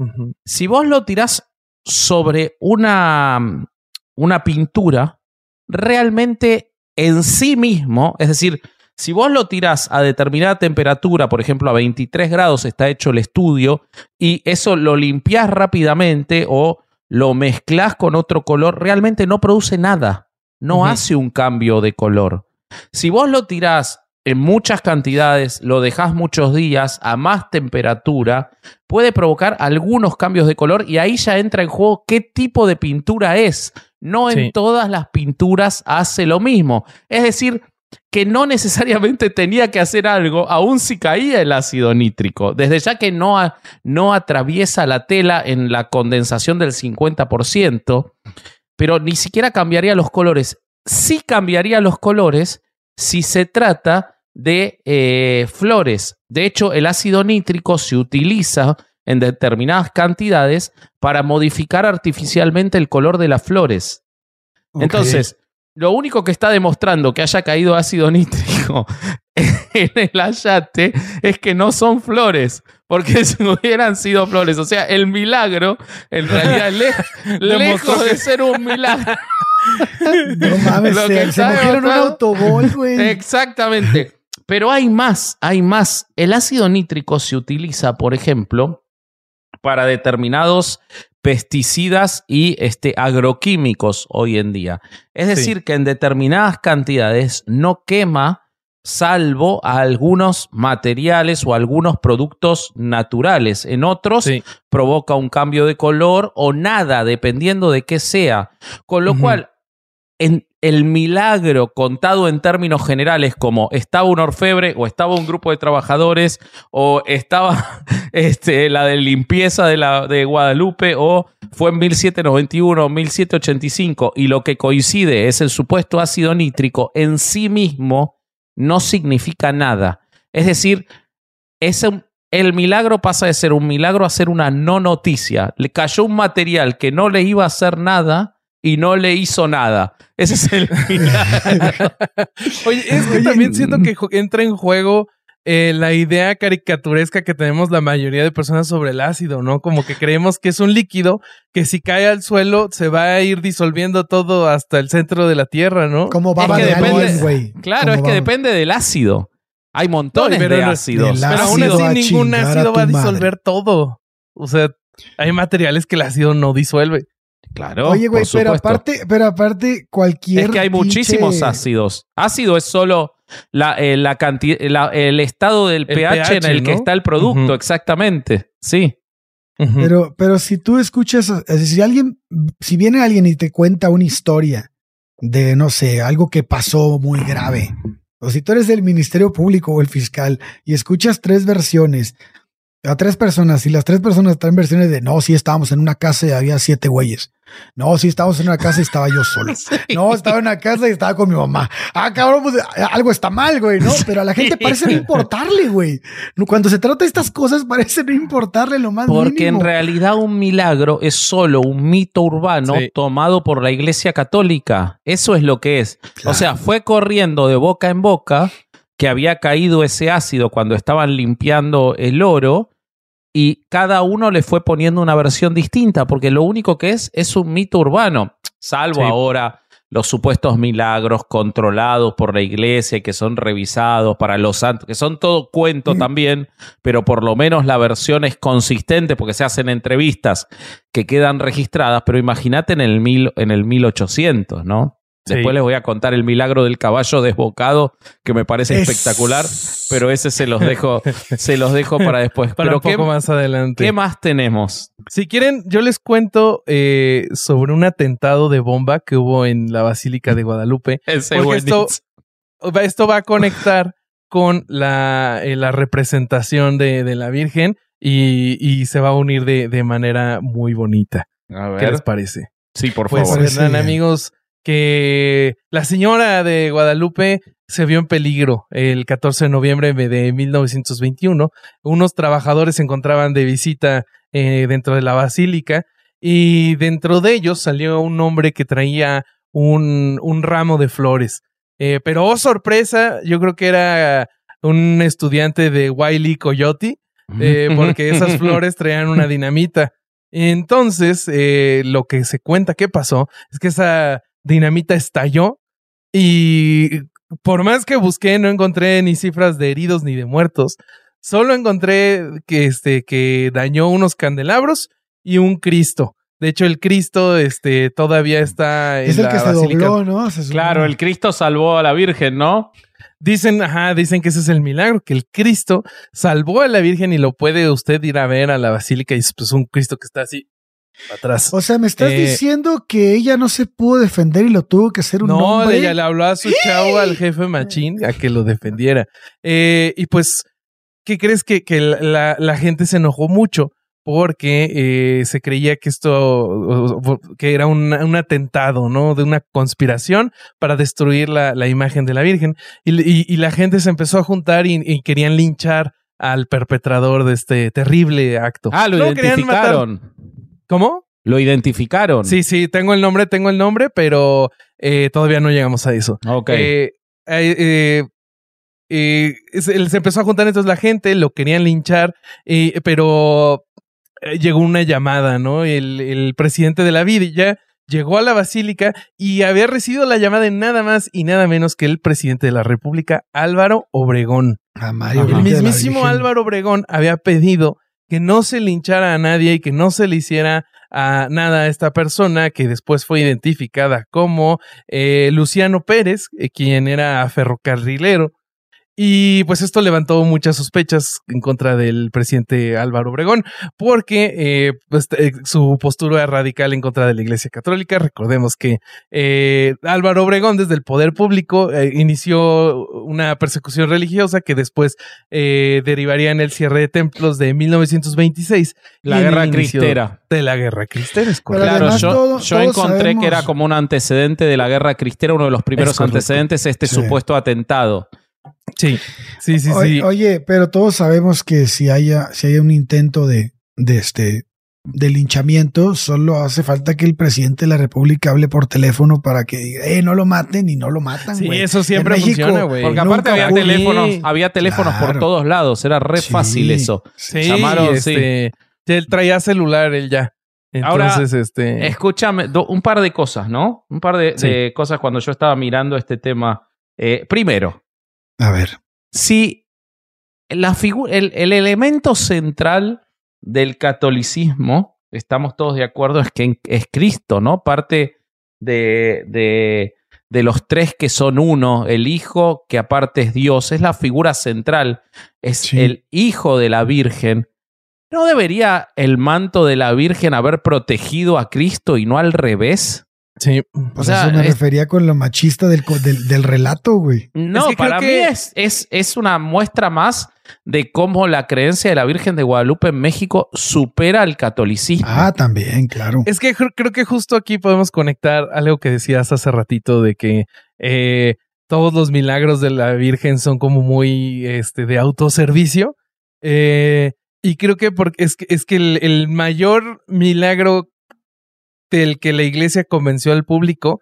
Si vos lo tirás sobre una, una pintura, realmente en sí mismo, es decir, si vos lo tirás a determinada temperatura, por ejemplo a 23 grados está hecho el estudio, y eso lo limpiás rápidamente o lo mezclas con otro color, realmente no produce nada, no hace un cambio de color. Si vos lo tirás en muchas cantidades, lo dejás muchos días a más temperatura, puede provocar algunos cambios de color y ahí ya entra en juego qué tipo de pintura es. No en Sí. todas las pinturas hace lo mismo. Es decir, que no necesariamente tenía que hacer algo, aun si caía el ácido nítrico. Desde ya que no, a- no atraviesa la tela en la condensación del 50%, pero ni siquiera cambiaría los colores. Sí cambiaría los colores si se trata de eh, flores. De hecho, el ácido nítrico se utiliza en determinadas cantidades para modificar artificialmente el color de las flores. Entonces, lo único que está demostrando que haya caído ácido nítrico [laughs] en el ayate es que no son flores, porque [laughs] si hubieran sido flores, o sea, el milagro, en realidad, le- [laughs] lejos de ser un milagro. No mames, Lo que se, se está mojaron un demostrado- autogol, güey. Exactamente. Pero hay más, hay más. El ácido nítrico se utiliza, por ejemplo, para determinados pesticidas y este, agroquímicos hoy en día. Es Sí. decir, que en determinadas cantidades no quema salvo a algunos materiales o algunos productos naturales. En otros Sí. provoca un cambio de color o nada, dependiendo de qué sea. Con lo cual, en el milagro contado en términos generales como estaba un orfebre o estaba un grupo de trabajadores o estaba [laughs] este, la de limpieza de, la, de Guadalupe o fue en 1791 o 1785 y lo que coincide es el supuesto ácido nítrico en sí mismo no significa nada. Es decir, el milagro pasa de ser un milagro a ser una no noticia. Le cayó un material que no le iba a hacer nada y no le hizo nada. Ese es el [laughs] milagro. Oye, es que Oye, también siento mm. que ju- entra en juego eh, la idea caricaturesca que tenemos la mayoría de personas sobre el ácido, ¿no? Como que creemos que es un líquido que si cae al suelo se va a ir disolviendo todo hasta el centro de la tierra, ¿no? Como baba que de depende- güey. Claro, es que depende del ácido. Hay montones No, pero de ácidos. del Pero aún ácido así ningún a ácido va a madre. disolver todo. O sea, hay materiales que el ácido no disuelve. Claro. Oye, güey, pero aparte, pero aparte, cualquier. Es que hay muchísimos pinche- ácidos. Ácido es solo la, eh, la canti- la- el estado del El pH, en el que está el producto, exactamente. Sí. Pero, pero si tú escuchas, es decir, si alguien, si viene alguien y te cuenta una historia de, no sé, algo que pasó muy grave, o si tú eres del Ministerio Público o el fiscal y escuchas tres versiones a tres personas y las tres personas traen versiones de, no, sí estábamos en una casa y había siete güeyes. No, sí estábamos en una casa y estaba yo solo. [laughs] No, estaba en una casa y estaba con mi mamá. Ah, cabrón, pues algo está mal, güey, ¿no? Pero a la gente parece no importarle, güey. Cuando se trata de estas cosas parece no importarle lo más Porque en mínimo. realidad un milagro es solo un mito urbano Sí. tomado por la Iglesia Católica. Eso es lo que es. Claro. O sea, fue corriendo de boca en boca que había caído ese ácido cuando estaban limpiando el oro y cada uno le fue poniendo una versión distinta, porque lo único que es es un mito urbano, salvo Sí. ahora los supuestos milagros controlados por la iglesia y que son revisados para los santos, que son todo cuento también, pero por lo menos la versión es consistente porque se hacen entrevistas que quedan registradas, pero imagínate en el, mil, en el 1800, ¿no? Sí. Después les voy a contar el milagro del caballo desbocado, que me parece Es- espectacular, pero ese se los dejo, [laughs] se los dejo para después. Para pero un poco ¿qué, más adelante. ¿qué más tenemos? Si quieren, yo les cuento eh, sobre un atentado de bomba que hubo en la Basílica de Guadalupe. [laughs] Ese Porque esto, va- esto va a conectar con la, eh, la representación de, de la Virgen y, y se va a unir de, de manera muy bonita. A ¿Qué les parece? Sí, por Pues favor. Verán bien. amigos que la señora de Guadalupe se vio en peligro el 14 de noviembre de 1921. Unos trabajadores se encontraban de visita eh, dentro de la basílica y dentro de ellos salió un hombre que traía un, un ramo de flores. Eh, pero, oh sorpresa, yo creo que era un estudiante de Wiley Coyote, eh, porque [laughs] esas flores traían una dinamita. Entonces, eh, lo que se cuenta que pasó es que esa dinamita estalló y por más que busqué, no encontré ni cifras de heridos ni de muertos. Solo encontré que, este, que dañó unos candelabros y un Cristo. De hecho, el Cristo este, todavía está en Es el la que se basílica. dobló, ¿no? Se. Claro, el Cristo salvó a la Virgen, ¿no? Dicen, ajá, dicen que ese es el milagro, que el Cristo salvó a la Virgen y lo puede usted ir a ver a la basílica y es pues, un Cristo que está así atrás. O sea, me estás Eh, diciendo que ella no se pudo defender y lo tuvo que hacer un no, hombre. ella le habló a su chavo, al jefe machín, a que lo defendiera. Eh, y pues, ¿qué crees que, que la, la- la gente se enojó mucho? Porque eh, se creía que esto, que era un, un atentado, ¿no? De una conspiración para destruir la, la imagen de la Virgen. Y, y- y la gente se empezó a juntar y, y querían linchar al perpetrador de este terrible acto. Ah, lo No, identificaron. ¿Cómo? Lo identificaron. Sí, sí, tengo el nombre, tengo el nombre, pero eh, todavía no llegamos a eso. Ok. Eh, eh, eh, eh, se, empezó a juntar entonces la gente, lo querían linchar, eh, pero llegó una llamada, ¿no? El, el presidente de la villa llegó a la basílica y había recibido la llamada de nada más y nada menos que el presidente de la República, Álvaro Obregón. A Mario Ajá. El mismísimo. Álvaro Obregón había pedido que no se linchara a nadie y que no se le hiciera a nada a esta persona que después fue identificada como eh, Luciano Pérez, eh, quien era ferrocarrilero. Y pues esto levantó muchas sospechas en contra del presidente Álvaro Obregón, porque eh, pues, eh, su postura era radical en contra de la Iglesia Católica. Recordemos que eh, Álvaro Obregón desde el poder público eh, inició una persecución religiosa que después eh, derivaría en el cierre de templos de 1926. la guerra cristera. De la guerra cristera, es correcto. Claro, yo, todo- yo todos encontré sabemos- que era como un antecedente de la guerra cristera, uno de los primeros antecedentes, este Sí. supuesto atentado. Sí, sí, sí, O- sí. Oye, pero todos sabemos que si haya, si haya un intento de, de este de linchamiento, solo hace falta que el presidente de la República hable por teléfono para que diga, eh, no lo maten y no lo matan, Sí, eso siempre En México, funciona, güey. Porque aparte había ocurre. teléfonos, había teléfonos por todos lados, era re Sí. fácil eso. Sí, Llamaron, sí. este, Él traía celular, él ya. Ahora, Entonces, este. Escúchame, do- un par de cosas, ¿no? Un par de, Sí. de cosas cuando yo estaba mirando este tema. Eh, primero, A ver. si la el, el elemento central del catolicismo, estamos todos de acuerdo, es que es Cristo, ¿no? Parte de, de, de los tres que son uno, el Hijo, que aparte es Dios, es la figura central, es Sí. el Hijo de la Virgen. ¿No debería el manto de la Virgen haber protegido a Cristo y no al revés? Sí. Pues sea, eso me es- refería con lo machista del, del, del relato, güey. No, Es que creo para que- mí es, es, es una muestra más de cómo la creencia de la Virgen de Guadalupe en México supera al catolicismo. Ah, también, claro. Es que cr- creo que justo aquí podemos conectar algo que decías hace ratito de que eh, todos los milagros de la Virgen son como muy este, de autoservicio. Eh, y creo que porque es que, es que el, el mayor milagro del que la iglesia convenció al público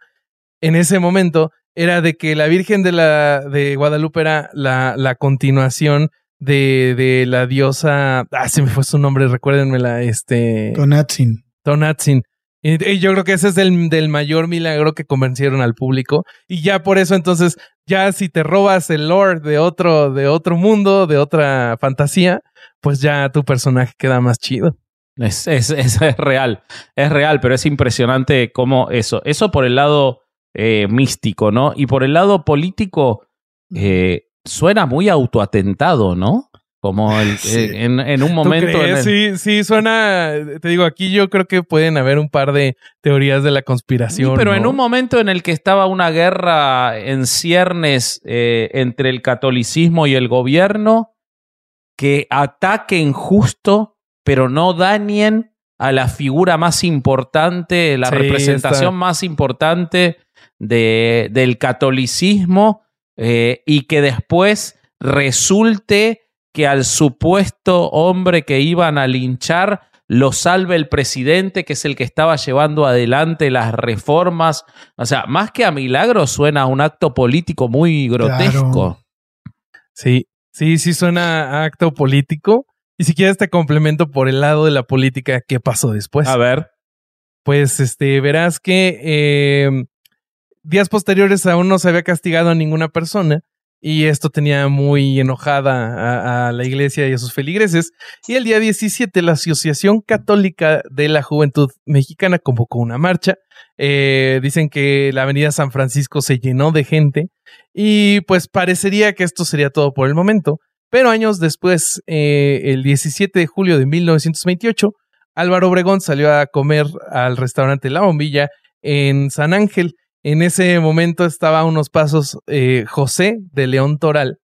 en ese momento era de que la Virgen de la de Guadalupe era la, la continuación de, de la diosa. Ah, se me fue su nombre, recuérdenmela, este. Tonatzin. Tonatzin. Y, y yo creo que ese es del, del mayor milagro que convencieron al público. Y ya por eso, entonces, ya si te robas el lore de otro, de otro mundo, de otra fantasía, pues ya tu personaje queda más chido. Es, es, [laughs] es- es real, es real, pero es impresionante cómo eso, eso por el lado eh, místico, ¿no? Y por el lado político, eh, suena muy autoatentado, ¿no? Como [laughs] el, Sí. eh, en, en un ¿Tú momento... en crees? el- Sí, sí, suena. Te digo, aquí yo creo que pueden haber un par de teorías de la Sí, conspiración. pero en un momento en el que estaba una guerra en ciernes eh, entre el catolicismo y el gobierno, que ataquen justo, pero no dañen a la figura más importante, la Sí, representación está. más importante de, del catolicismo, eh, y que después resulte que al supuesto hombre que iban a linchar lo salve el presidente, que es el que estaba llevando adelante las reformas. O sea, más que a milagro suena a un acto político muy grotesco. Sí, sí, sí suena a acto político. Y si quieres te complemento por el lado de la política, ¿qué pasó después? A ver. Pues este, verás que eh, días posteriores aún no se había castigado a ninguna persona y esto tenía muy enojada a, la iglesia y a sus feligreses. Y el día 17 la Asociación Católica de la Juventud Mexicana convocó una marcha. Eh, dicen que la avenida San Francisco se llenó de gente y pues parecería que esto sería todo por el momento. Pero años después, eh, el 17 de julio de 1928, Álvaro Obregón salió a comer al restaurante La Bombilla en San Ángel en ese momento estaba a unos pasos eh, José de León Toral,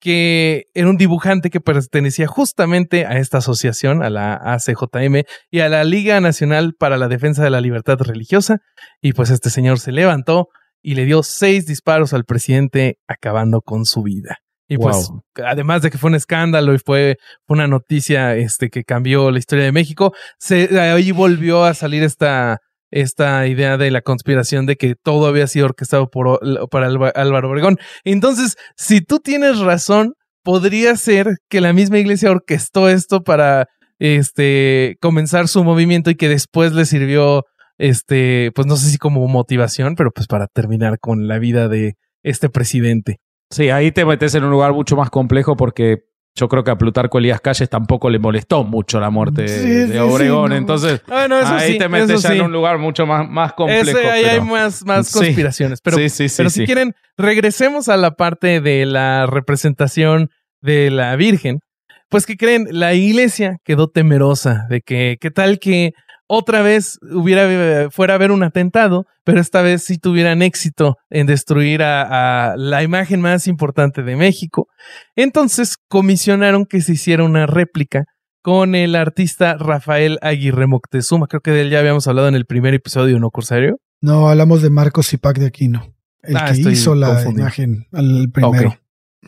que era un dibujante que pertenecía justamente a esta asociación, a la ACJM y a la Liga Nacional para la Defensa de la Libertad Religiosa. Y pues este señor se levantó y le dio seis disparos al presidente, acabando con su vida. Y pues, además de que fue un escándalo y fue, una noticia este, que cambió la historia de México, se, ahí volvió a salir esta, esta idea de la conspiración de que todo había sido orquestado por, para Álvaro Obregón. Entonces, si tú tienes razón, podría ser que la misma iglesia orquestó esto para este comenzar su movimiento y que después le sirvió este, pues no sé si como motivación, pero pues para terminar con la vida de este presidente. Sí, ahí te metes en un lugar mucho más complejo porque yo creo que a Plutarco Elías Calles tampoco le molestó mucho la muerte de Obregón. Entonces, ahí te metes ya en un lugar mucho más, más complejo. ahí hay más, más conspiraciones. Pero, pero si quieren, regresemos a la parte de la representación de la Virgen. Pues que creen, la iglesia quedó temerosa de que, ¿qué tal que otra vez hubiera, fuera a haber un atentado, pero esta vez sí tuvieran éxito en destruir a, la imagen más importante de México. Entonces comisionaron que se hiciera una réplica con el artista Rafael Aguirre Moctezuma. Creo que de él ya habíamos hablado en el primer episodio, ¿no, Corsario? No, hablamos de Marcos Zipac de Aquino, el ah, que hizo la imagen al primero.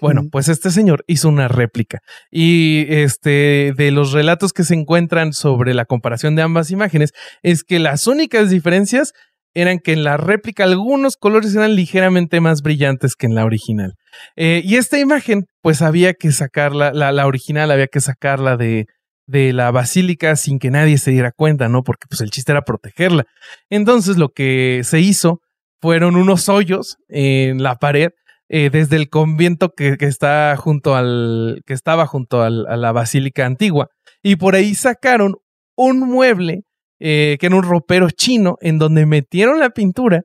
Bueno, pues este señor hizo una réplica y este de los relatos que se encuentran sobre la comparación de ambas imágenes es que las únicas diferencias eran que en la réplica algunos colores eran ligeramente más brillantes que en la original. Eh, y esta imagen, pues había que sacarla, la, la original había que sacarla de, de la basílica sin que nadie se diera cuenta, ¿no? Porque pues el chiste era protegerla. Entonces lo que se hizo fueron unos hoyos en la pared eh, desde el convento que, está junto al, que estaba junto a la basílica antigua. Y por ahí sacaron un mueble eh, que era un ropero chino en donde metieron la pintura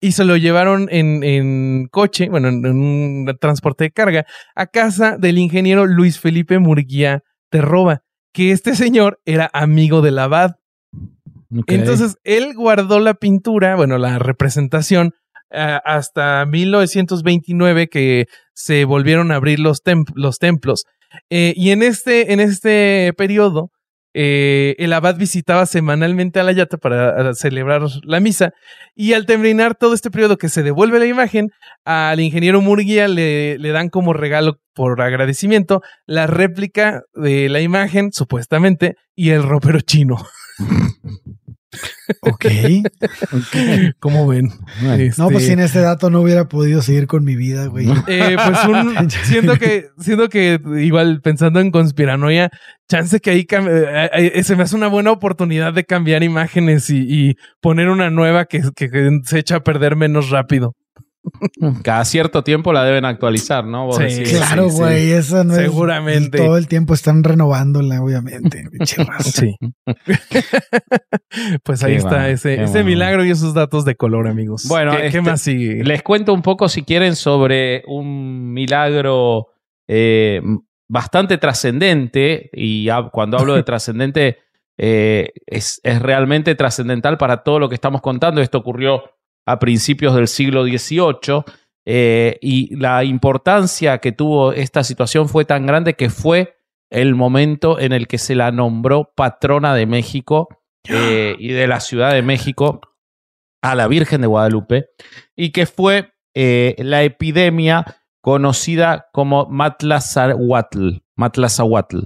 y se lo llevaron en, coche, bueno, en, un transporte de carga, a casa del ingeniero Luis Felipe Murguía Terroba, que este señor era amigo del abad. Entonces, él guardó la pintura, bueno, la representación, hasta 1929 que se volvieron a abrir los, los templos. Eh, y en este, en este periodo, eh, el abad visitaba semanalmente a la yata para celebrar la misa. Y al terminar todo este periodo que se devuelve la imagen, al ingeniero Murguía le, le dan como regalo por agradecimiento la réplica de la imagen, supuestamente, y el ropero chino. [laughs] Ok. ¿Cómo ven? No, pues sin este dato no hubiera podido seguir con mi vida, güey. Eh, pues un, [laughs] siento que, siento que igual pensando en conspiranoia, chance que ahí eh, eh, se me hace una buena oportunidad de cambiar imágenes y, poner una nueva que, que se echa a perder menos rápido. [laughs] Cada cierto tiempo la deben actualizar, ¿no? Sí, claro, güey, eso no Seguramente. todo el tiempo están renovándola, obviamente. [laughs] sí. [laughs] pues ahí está ese, ese milagro y esos datos de color, amigos. Bueno, ¿qué, este, más sigue? Les cuento un poco, si quieren, sobre un milagro eh, bastante trascendente. Y cuando hablo de trascendente, eh, es, es realmente trascendental para todo lo que estamos contando. Esto ocurrió a principios del siglo XVIII. Eh, y la importancia que tuvo esta situación fue tan grande que fue el momento en el que se la nombró patrona de México eh, [gasps] y de la Ciudad de México a la Virgen de Guadalupe y que fue eh, la epidemia conocida como Matlazahuatl. Matlazahuatl.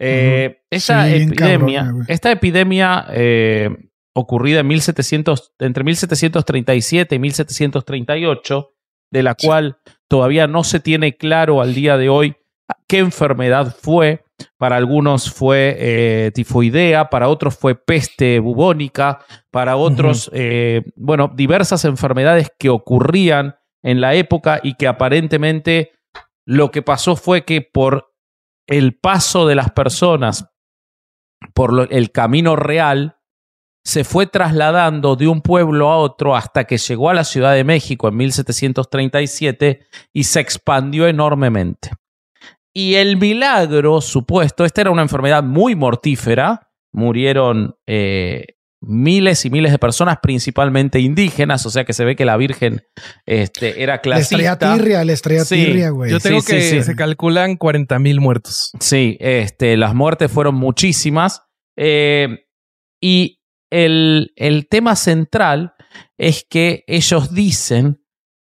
Eh, esta, Sí, bien epidemia, esta epidemia ocurrida en 1700, entre 1737 y 1738, de la cual todavía no se tiene claro al día de hoy qué enfermedad fue. Para algunos fue eh, tifoidea, para otros fue peste bubónica, para otros, eh, bueno, diversas enfermedades que ocurrían en la época y que aparentemente lo que pasó fue que por el paso de las personas por lo- el camino real, se fue trasladando de un pueblo a otro hasta que llegó a la Ciudad de México en 1737 y se expandió enormemente. Y el milagro supuesto, esta era una enfermedad muy mortífera, murieron eh, miles y miles de personas, principalmente indígenas, o sea que se ve que la Virgen este, era La estrella clasista. tirria, la estrella Sí, tirria, güey. Yo tengo Sí, que sí, sí. se calculan 40 mil muertos. Sí, este, las muertes fueron muchísimas. eh, y el, tema central es que ellos dicen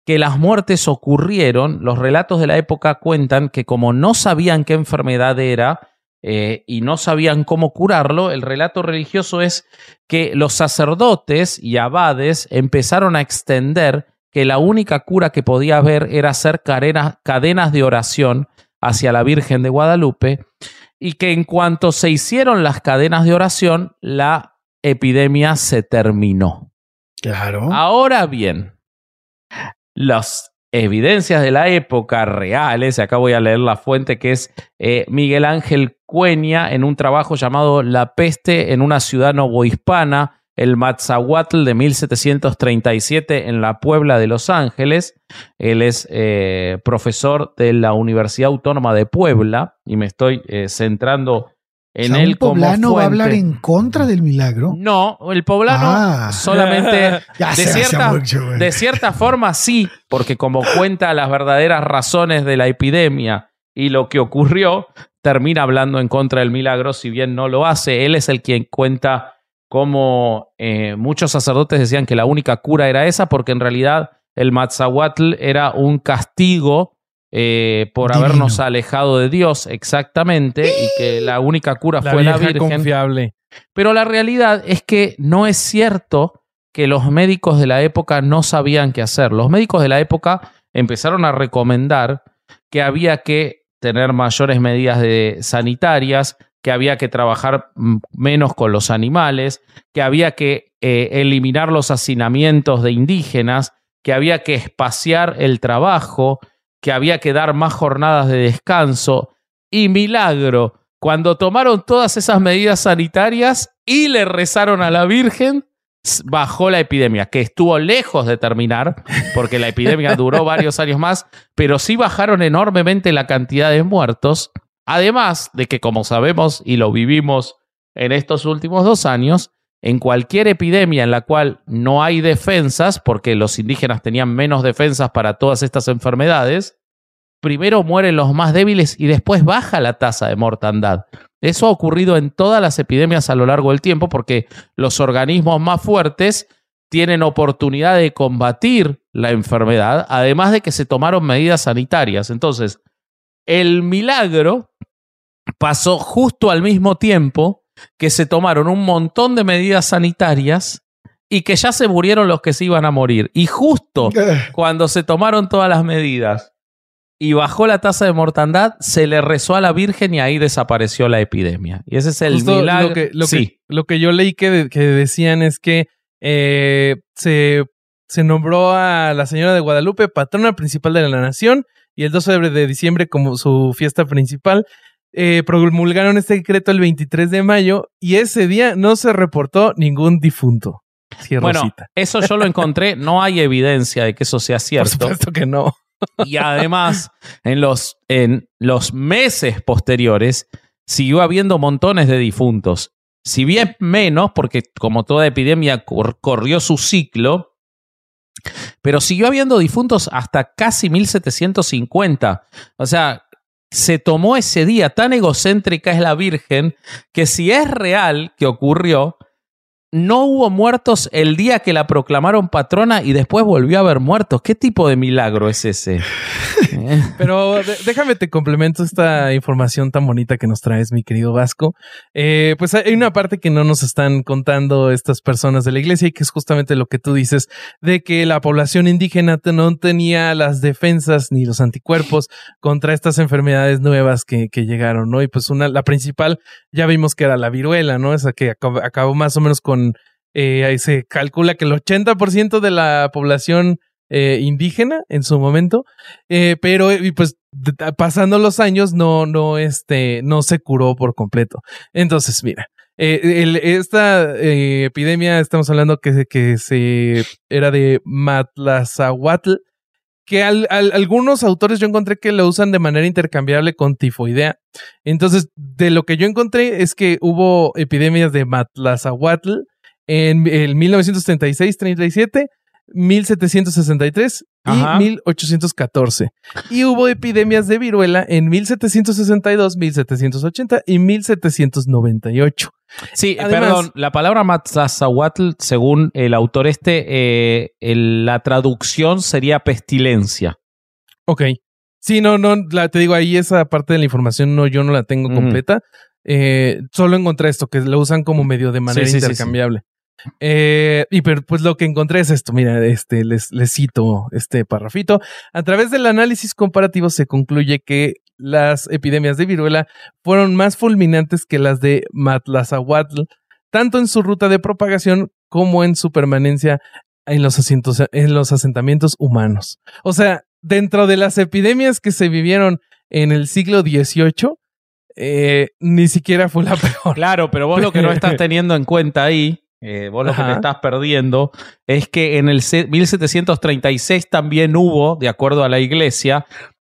que las muertes ocurrieron, los relatos de la época cuentan que como no sabían qué enfermedad era eh, y no sabían cómo curarlo, el relato religioso es que los sacerdotes y abades empezaron a extender que la única cura que podía haber era hacer cadenas de oración hacia la Virgen de Guadalupe y que en cuanto se hicieron las cadenas de oración, la epidemia se terminó. Claro. Ahora bien, las evidencias de la época reales, y acá voy a leer la fuente que es eh, Miguel Ángel Cueña en un trabajo llamado La peste en una ciudad novohispana, el Matzahuatl de 1737 en la Puebla de Los Ángeles. Él es eh, profesor de la Universidad Autónoma de Puebla y me estoy eh, centrando O en sea, él un como poblano va a hablar en contra del milagro. No, el poblano Ah. solamente [laughs] de cierta, mucho, de cierta forma sí, porque como cuenta las verdaderas razones de la epidemia y lo que ocurrió, termina hablando en contra del milagro, si bien no lo hace. Él es el quien cuenta cómo eh, muchos sacerdotes decían que la única cura era esa, porque en realidad el Matzahuatl era un castigo eh, por Divino. habernos alejado de Dios, exactamente, y que la única cura La fue la Virgen. confiable. Pero la realidad es que no es cierto que los médicos de la época no sabían qué hacer. Los médicos de la época empezaron a recomendar que había que tener mayores medidas de sanitarias, que había que trabajar menos con los animales, que había que eh, eliminar los hacinamientos de indígenas, que había que espaciar el trabajo, que había que dar más jornadas de descanso. Y milagro, cuando tomaron todas esas medidas sanitarias y le rezaron a la Virgen, bajó la epidemia, que estuvo lejos de terminar, porque la epidemia duró varios años más, pero sí bajaron enormemente la cantidad de muertos, además de que, como sabemos y lo vivimos en estos últimos dos años, en cualquier epidemia en la cual no hay defensas, porque los indígenas tenían menos defensas para todas estas enfermedades, primero mueren los más débiles y después baja la tasa de mortandad. Eso ha ocurrido en todas las epidemias a lo largo del tiempo porque los organismos más fuertes tienen oportunidad de combatir la enfermedad, además de que se tomaron medidas sanitarias. Entonces, el milagro pasó justo al mismo tiempo que se tomaron un montón de medidas sanitarias y que ya se murieron los que se iban a morir. Y justo [laughs] Eh, cuando se tomaron todas las medidas y bajó la tasa de mortandad, se le rezó a la Virgen y ahí desapareció la epidemia. Y ese es el Justo milagro. Lo que, lo, sí. que, lo que yo leí que, que decían es que eh, se, se nombró a la señora de Guadalupe patrona principal de la nación y el 12 de diciembre como su fiesta principal. Eh, promulgaron este decreto el 23 de mayo y ese día no se reportó ningún difunto. Cierro Bueno, cita. eso yo lo encontré. No hay evidencia de que eso sea Por cierto. supuesto que no. Y además, en los, en los meses posteriores, siguió habiendo montones de difuntos. Si bien menos, porque como toda epidemia cor- corrió su ciclo, pero siguió habiendo difuntos hasta casi 1750. O sea, se tomó ese día, tan egocéntrica es la Virgen, que si es real que ocurrió, no hubo muertos el día que la proclamaron patrona y después volvió a haber muertos. ¿Qué tipo de milagro es ese? [laughs] Pero déjame te complemento esta información tan bonita que nos traes, mi querido Vasco. Eh, pues hay una parte que no nos están contando estas personas de la iglesia y que es justamente lo que tú dices, de que la población indígena no tenía las defensas ni los anticuerpos contra estas enfermedades nuevas que, llegaron, ¿no? Y pues una, la principal ya vimos que era la viruela, ¿no? Esa que acabó más o menos con, eh, ahí se calcula que el 80% de la población eh, indígena en su momento eh, pero pues pasando los años no, no, este, no se curó por completo. Entonces, mira, esta epidemia, estamos hablando que, que se era de Matlazahuatl, que al- al- algunos autores yo encontré que lo usan de manera intercambiable con tifoidea. Entonces, de lo que yo encontré es que hubo epidemias de Matlazahuatl en el 1936-37, 1763 y Ajá. 1814. Y hubo epidemias de viruela en 1762, 1780 y 1798. Sí, eh, Además- perdón, la palabra Matzazahuatl, según el autor este, eh, el- la traducción sería pestilencia. Ok. Sí, no, no, la- te digo, ahí esa parte de la información no, yo no la tengo completa. Eh, solo encontré esto, que lo usan como medio de manera Sí, sí, sí, intercambiable. Eh, y pues lo que encontré es esto, mira, este, les, les cito este parrafito. A través del análisis comparativo se concluye que las epidemias de viruela fueron más fulminantes que las de Matlazahuatl, tanto en su ruta de propagación como en su permanencia en los, asientos, en los asentamientos humanos. O sea, dentro de las epidemias que se vivieron en el siglo XVIII, eh, ni siquiera fue la [laughs] peor. Claro, pero vos lo que no estás teniendo en cuenta ahí, eh, vos lo que te estás perdiendo, es que en el se- 1736 también hubo, de acuerdo a la iglesia,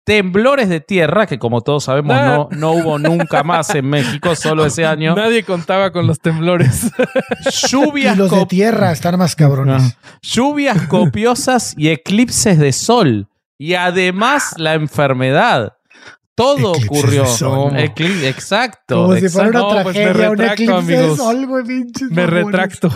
temblores de tierra, que como todos sabemos Ah. no, no hubo nunca más en México, solo ese [laughs] año. Nadie contaba con los temblores. [laughs] Lluvias, Y los de tierra están más cabrones. lluvias copiosas y eclipses de sol. Y además la enfermedad. Todo Eclipses ocurrió. de sol. Ecli- exacto. Como si fuera una No, pues me tragedia, un retracto, eclipse de amigos. sol, güey, pinches Me mamones. retracto.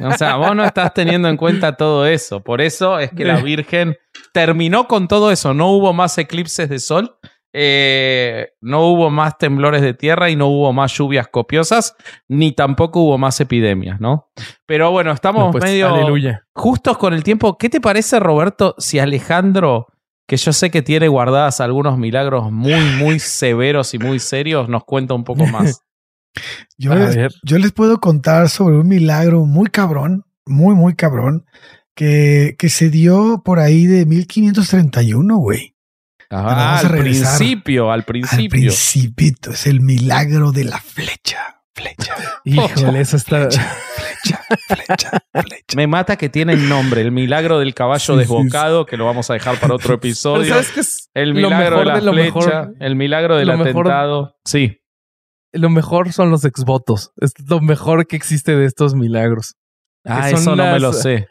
O sea, vos no estás teniendo en cuenta todo eso. Por eso es que la Virgen terminó con todo eso. No hubo más eclipses de sol, eh, no hubo más temblores de tierra y no hubo más lluvias copiosas, ni tampoco hubo más epidemias, ¿no? Pero bueno, estamos No, pues, medio Aleluya. justos con el tiempo. ¿Qué te parece, Roberto, si Alejandro, que yo sé que tiene guardadas algunos milagros muy, muy severos y muy serios, nos cuenta un poco más? [laughs] Yo les, ver. yo les puedo contar sobre un milagro muy cabrón, muy, muy cabrón, que, que se dio por ahí de 1531, güey. Ah, al principio, al Al principio. principito, es el milagro de la flecha. Flecha, Híjole, eso está. flecha, flecha, flecha. Me mata que tiene el nombre, el milagro del caballo Sí, sí, desbocado, que lo vamos a dejar para otro [laughs] Pero episodio. ¿sabes qué es El milagro de la de flecha, mejor? el milagro del mejor- atentado. Sí. Lo mejor son los exvotos. Es lo mejor que existe de estos milagros. Ah, eso no me lo sé.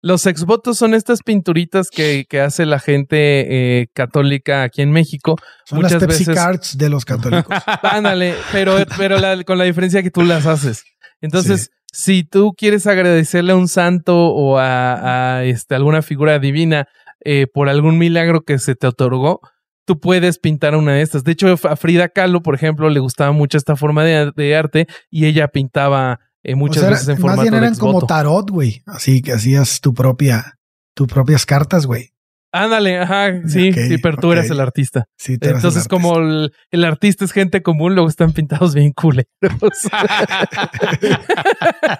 Los exvotos son estas pinturitas que, que hace la gente eh, católica aquí en México. Son las Muchas Pepsi veces- Cards de los católicos. [laughs] Ándale, pero, pero la- con la diferencia que tú las haces. Entonces, si tú quieres agradecerle a un santo o a, a, este, alguna figura divina eh, por algún milagro que se te otorgó, tú puedes pintar una de estas. De hecho, a Frida Kahlo, por ejemplo, le gustaba mucho esta forma de, de arte y ella pintaba eh, O muchas sea, veces en más bien de eran como tarot, güey. Así que hacías tu propia, tus propias cartas, güey. Ándale, ajá, sí, Ok, sí, pero tú eras el artista. Sí, tú eras el Entonces, artista. como el, el artista es gente común, luego están pintados bien culeros. [laughs]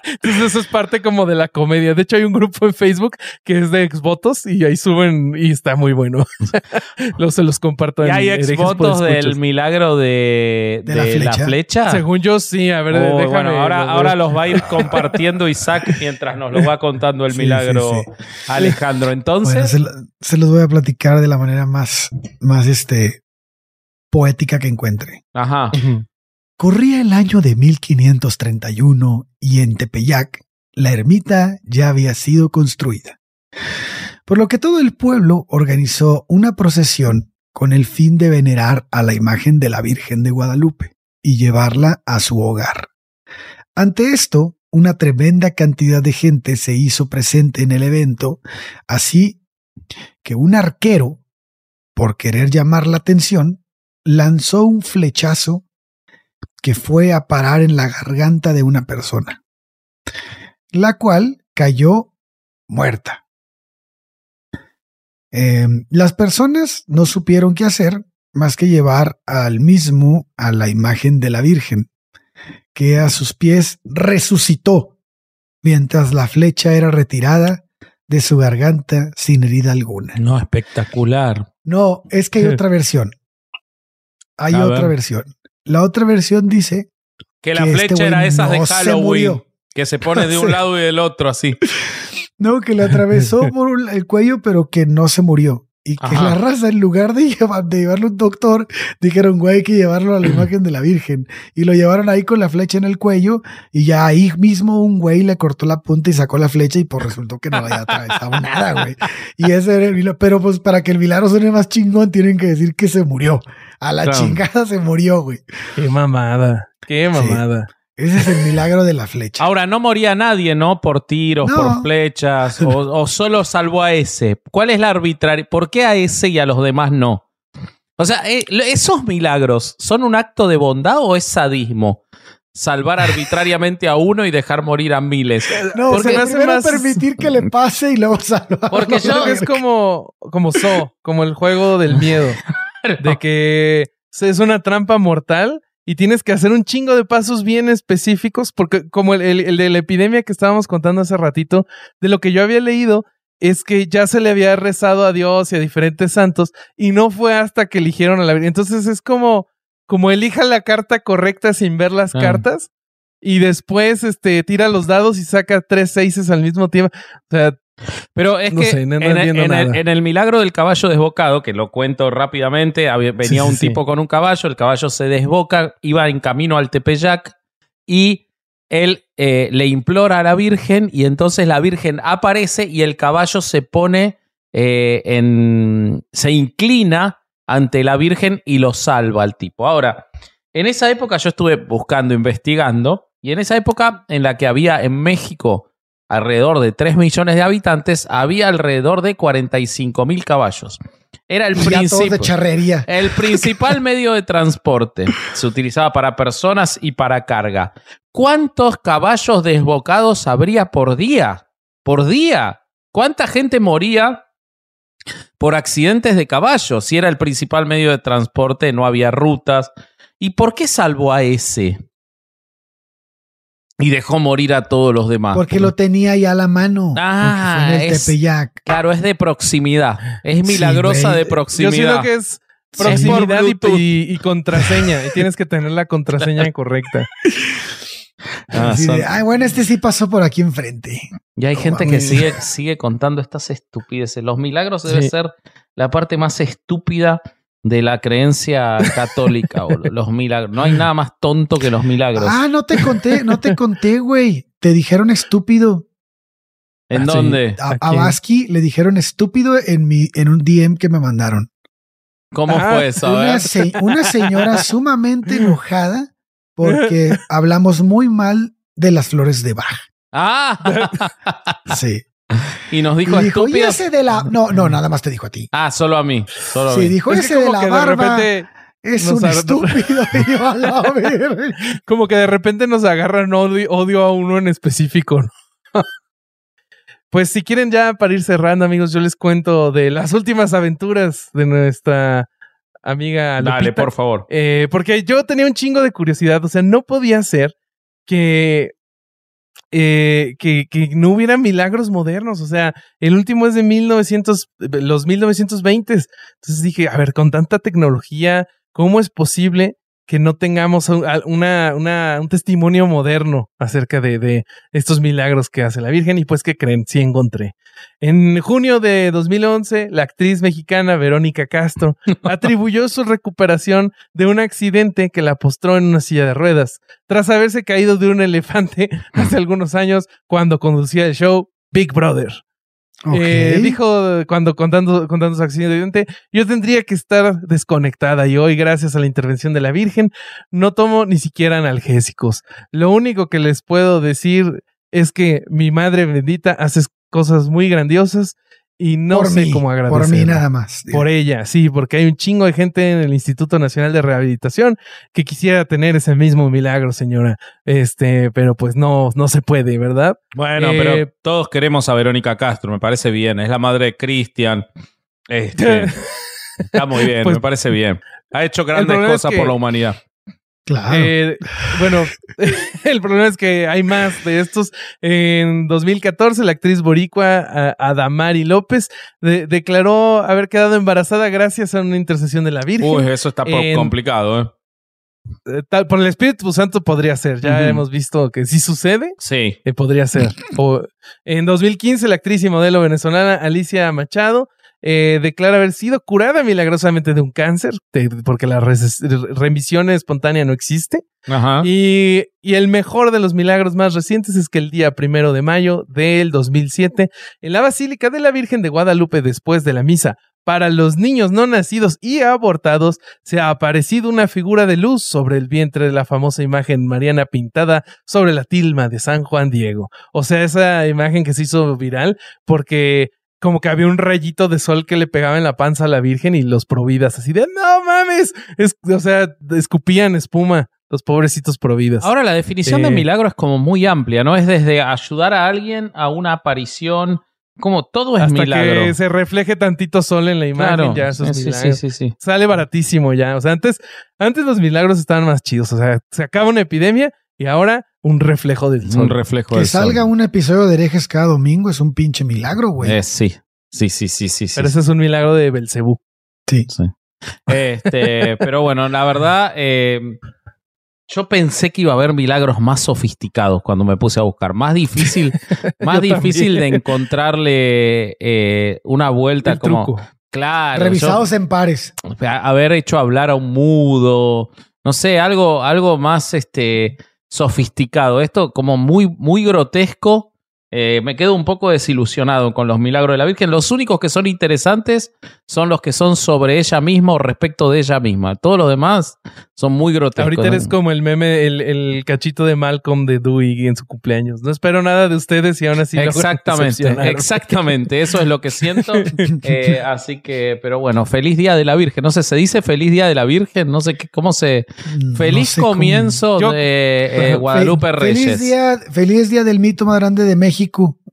Entonces, eso es parte como de la comedia. De hecho, hay un grupo en Facebook que es de exvotos y ahí suben y está muy bueno. [laughs] Luego se los comparto ¿Y hay exvotos del milagro de, ¿De la de la flecha? flecha? Según yo, sí. A ver, Oh, déjame. bueno, ahora, lo- ahora los va a ir compartiendo Isaac mientras nos lo va contando el Sí, milagro sí, Alejandro. Bueno, Entonces, se, lo- se los voy a platicar de la manera más, más este, poética que encuentre. ajá. Corría el año de 1531 y en Tepeyac la ermita ya había sido construida. Por lo que todo el pueblo organizó una procesión con el fin de venerar a la imagen de la Virgen de Guadalupe y llevarla a su hogar. Ante esto, una tremenda cantidad de gente se hizo presente en el evento, así que un arquero, por querer llamar la atención, lanzó un flechazo que fue a parar en la garganta de una persona, la cual cayó muerta. Eh, las personas no supieron qué hacer más que llevar al mismo a la imagen de la Virgen, que a sus pies resucitó mientras la flecha era retirada de su garganta sin herida alguna. No, espectacular. No, es que hay otra versión. Hay A otra ver. versión. La otra versión dice Que la Que este flecha era esas de se Halloween. Que se pone de un [laughs] lado y del otro, así. no que le atravesó [laughs] por el cuello, pero que no se murió. Y que Ajá. la raza, en lugar de, [laughs] llevar, de llevarlo a un doctor, dijeron, güey, hay que llevarlo a la imagen de la Virgen. Y lo llevaron ahí con la flecha en el cuello. Y ya ahí mismo un güey le cortó la punta y sacó la flecha. Y pues resultó que no había atravesado [laughs] nada, güey. Y ese era el. Pero pues para que el milagro suene más chingón, tienen que decir que se murió. A la chingada se murió, güey. Qué mamada. Qué Sí. Ese es el [laughs] milagro de la flecha. Ahora, no moría nadie, ¿no? Por tiros, No. por flechas, o, o solo salvó a ese. ¿Cuál es la arbitraria? ¿Por qué a ese y a los demás no? O sea, eh, ¿esos milagros son un acto de bondad o es sadismo? Salvar arbitrariamente a uno y dejar morir a miles. No, Porque o sea, me hace primero más- permitir que le pase y luego salvarlo. Porque yo- Creo [laughs] que es como, como So, como el juego del miedo. [laughs] De que es una trampa mortal y tienes que hacer un chingo de pasos bien específicos, porque como el, el- el de la epidemia que estábamos contando hace ratito, de lo que yo había leído es que ya se le había rezado a Dios y a diferentes santos y no fue hasta que eligieron a la Virgen. Entonces es como, como elija la carta correcta sin ver las Ah. cartas y después este, tira los dados y saca tres seises al mismo tiempo. O sea, Pero es No que sé, no- no en, el, nada. en el milagro del caballo desbocado, que lo cuento rápidamente, había- venía Sí, un sí. tipo con un caballo, el caballo se desboca, iba en camino al Tepeyac y él eh, le implora a la Virgen y entonces la Virgen aparece y el caballo se pone eh, en... se inclina ante la Virgen y lo salva al tipo. Ahora, en esa época yo estuve buscando, investigando, y en esa época en la que había en México alrededor de 3 millones de habitantes, había alrededor de 45 mil caballos. Era el de. El principal [laughs] medio de transporte se utilizaba para personas y para carga. ¿Cuántos caballos desbocados habría por día? Por día. ¿Cuánta gente moría por accidentes de caballos? Si era el principal medio de transporte, no había rutas. ¿Y por qué salvó a ese? Y dejó morir a todos los demás. Porque lo tenía ya a la mano. Ah, porque fue en el es- Tepeyac. Claro, es de proximidad. Es milagrosa de Yo proximidad. siento que es Sí. proximidad y, Bluetooth. y- y contraseña. Y tienes que tener la contraseña [laughs] correcta. Ah, Así son- de, Ay, bueno, este sí pasó por aquí enfrente. Y hay gente que sigue, sigue contando estas estupideces. Los milagros debe ser la parte más estúpida de la creencia católica. boludo. los milagros. No hay nada más tonto que los milagros. Ah, no te conté, no te conté, güey. Te dijeron estúpido. ¿En ah, dónde? A, ¿A a quién? Basqui le dijeron estúpido en mi, en un DM que me mandaron. ¿Cómo Ah, fue eso? A Una, se- una señora [laughs] sumamente enojada porque hablamos muy mal de las flores de Bach. Ah, [laughs] [laughs] Sí. Y nos Y dijo dijo, y estúpido. ese de la. No, no, nada más te dijo a ti. Ah, solo a mí. Solo a Sí, dijo Es ese de como la que de barba. repente, es nos un estúpido. A la [laughs] verga. como que de repente nos agarran odio, odio a uno en específico. ¿no? [laughs] pues si quieren ya para ir cerrando, amigos, yo les cuento de las últimas aventuras de nuestra amiga Lupita. Dale, por favor. Eh, porque yo tenía un chingo de curiosidad, o sea, no podía ser que, eh, que, que no hubiera milagros modernos, o sea, el último es de 1900, los 1920. Entonces dije, a ver, con tanta tecnología, ¿cómo es posible que no tengamos una, una, un testimonio moderno acerca de, de estos milagros que hace la Virgen? Y pues, ¿qué creen? Sí encontré. En junio de 2011, la actriz mexicana Verónica Castro [laughs] atribuyó su recuperación de un accidente que la postró en una silla de ruedas, tras haberse caído de un elefante [laughs] hace algunos años cuando conducía el show Big Brother. Eh, dijo cuando contando, contando su accidente, yo tendría que estar desconectada y hoy, gracias a la intervención de la Virgen, no tomo ni siquiera analgésicos. Lo único que les puedo decir es que mi madre bendita hace cosas muy grandiosas y no por sé mí, cómo agradecer. Por mí nada más. Por ella, sí, porque hay un chingo de gente en el Instituto Nacional de Rehabilitación que quisiera tener ese mismo milagro, señora. Este, pero pues no, no se puede, ¿verdad? Bueno, Eh, pero todos queremos a Verónica Castro, me parece bien. Es la madre de Cristian. Este, [laughs] está muy bien, Pues- me parece bien. Ha hecho grandes es cosas que- por la humanidad. Claro. Eh, bueno, [laughs] el problema es que hay más de estos. En 2014, la actriz boricua Adamari López de- declaró haber quedado embarazada gracias a una intercesión de la Virgen. Uy, eso está En- complicado, ¿eh? Eh, tal- por el Espíritu Santo podría ser. Ya hemos visto que sí sucede. Sí. Eh, podría ser. [laughs] O, en 2015, la actriz y modelo venezolana Alicia Machado eh, declara haber sido curada milagrosamente de un cáncer, de- porque la remisión espontánea no existe. Ajá. Y, y el mejor de los milagros más recientes es que el día primero de mayo del 2007, en la Basílica de la Virgen de Guadalupe, después de la misa, para los niños no nacidos y abortados, se ha aparecido una figura de luz sobre el vientre de la famosa imagen mariana pintada sobre la tilma de San Juan Diego. O sea, esa imagen que se hizo viral porque como que había un rayito de sol que le pegaba en la panza a la Virgen y los providas así de, no mames, es, o sea, escupían espuma los pobrecitos providas. Ahora, la definición de Eh. milagro es como muy amplia, ¿no? Es desde ayudar a alguien a una aparición, como todo es hasta milagro. que se refleje tantito sol en la imagen, claro. ya eso es sí, milagro. sí, sí, sí. Sale baratísimo ya. O sea, antes, antes los milagros estaban más chidos. O sea, se acaba una epidemia y ahora un reflejo del sol. Un reflejo que del sol. salga un episodio de herejes cada domingo es un pinche milagro, güey. Eh, sí. Sí, sí, sí, sí. sí. Pero ese es un milagro de Belcebú. sí. Sí. Este, [laughs] pero bueno, la verdad, eh, yo pensé que iba a haber milagros más sofisticados cuando me puse a buscar. Más difícil, [laughs] más difícil de encontrarle eh, una vuelta El como. truco. Claro. Revisados en pares. haber hecho hablar a un mudo. No sé, algo, algo más este, sofisticado. Esto como muy, muy grotesco. Eh, me quedo un poco desilusionado con los milagros de la Virgen. Los únicos que son interesantes son los que son sobre ella misma o respecto de ella misma. Todos los demás son muy grotescos. Ahorita eres como el meme, el, el cachito de Malcolm de Dewey en su cumpleaños. No espero nada de ustedes y aún así Exactamente, exactamente, eso es lo que siento. [laughs] Eh, así que, pero bueno, feliz día de la Virgen. No sé, se dice feliz día de la Virgen, no sé qué, cómo se. No Feliz sé comienzo Yo- de eh, [laughs] Guadalupe Fe- Reyes. Feliz día, feliz día del mito más grande de México.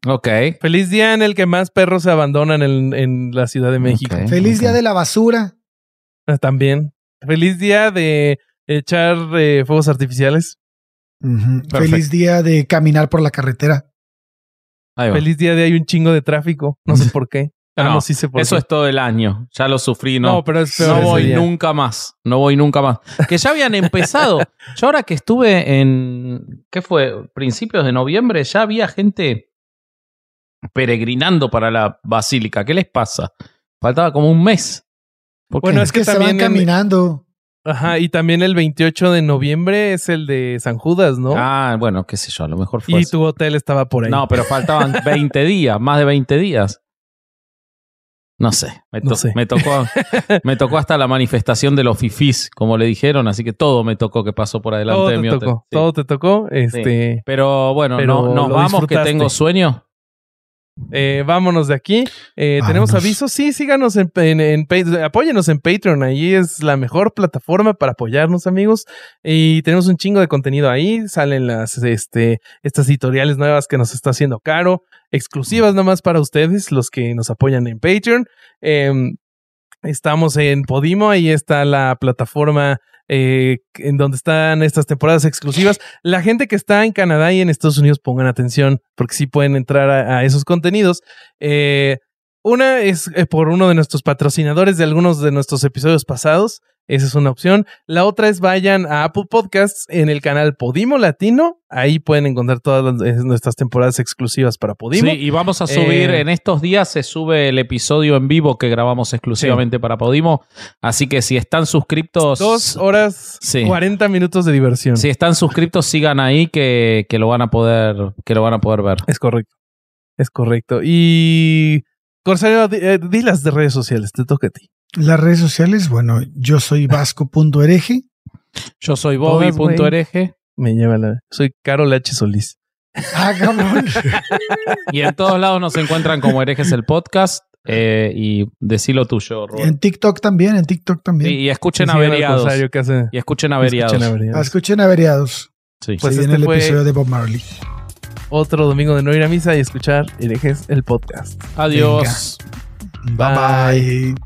Ok. Feliz día en el que más perros se abandonan en, en la Ciudad de México. Feliz día de la basura. Ah, También. Feliz día de echar eh, fuegos artificiales. Feliz día de caminar por la carretera. Ahí va. Feliz día de hay un chingo de tráfico. No sé [laughs] por qué. Ah, No, no, sí sé por Eso qué. es todo el año. Ya lo sufrí, No, no. pero es peor No voy día. nunca más. No voy nunca más. Que ya habían empezado. [laughs] Yo ahora que estuve en. ¿Qué fue? Principios de noviembre, ya había gente peregrinando para la basílica. ¿Qué les pasa? Faltaba como un mes. Bueno, Es es que que se van también caminando. Ajá, y también el 28 de noviembre es el de San Judas, ¿no? Ah, bueno, qué sé yo, a lo mejor fue. y tu hotel estaba por ahí. No, pero faltaban [laughs] 20 días, más de 20 días. No sé, me, No to- sé. me tocó [laughs] me tocó hasta la manifestación de los fifís, como le dijeron, así que todo me tocó que pasó por adelante todo de te mi hotel. tocó. Sí. Todo te tocó. Este, Pero bueno, Pero no- nos vamos que tengo sueño. Eh, vámonos de aquí. Eh, ¿Tenemos avisos? Sí, síganos en, en, en Patreon. Apóyenos en Patreon. Ahí es la mejor plataforma para apoyarnos, amigos. Y tenemos un chingo de contenido ahí. Salen las, este, estas editoriales nuevas que nos está haciendo caro. Exclusivas nomás para ustedes, los que nos apoyan en Patreon. Em, estamos en Podimo. Ahí está la plataforma eh, en donde están estas temporadas exclusivas. La gente que está en Canadá y en Estados Unidos pongan atención porque sí pueden entrar a, esos contenidos. Eh, una es eh, por uno de nuestros patrocinadores de algunos de nuestros episodios pasados. Esa es una opción. La otra es vayan a Apple Podcasts en el canal Podimo Latino. Ahí pueden encontrar todas las- nuestras temporadas exclusivas para Podimo. Sí, y vamos a subir, Eh, en estos días se sube el episodio en vivo que grabamos exclusivamente para Podimo. Así que si están suscriptos. Dos horas, Sí. 40 minutos de diversión. Si están suscriptos, sigan ahí que, que lo van a poder, que lo van a poder ver. Es correcto. Es correcto. Y Corsario, di, eh, di las de redes sociales, te toca a ti. Las redes sociales, bueno, yo soy [laughs] vasco.hereje. Yo soy. Bobby.ereje Me lleva la. Soy Carol H. Solís. [laughs] Ah, cabrón. y en todos lados nos encuentran como herejes el podcast. eh, y decilo tuyo, Rubén. en TikTok también, en TikTok también. y escuchen averiados. Y escuchen averiados. Escuchen Averiados. Sí. Pues Se este viene el fue- episodio de Bob Marley. Otro domingo de no ir a misa y escuchar herejes el podcast. Adiós. Bye bye.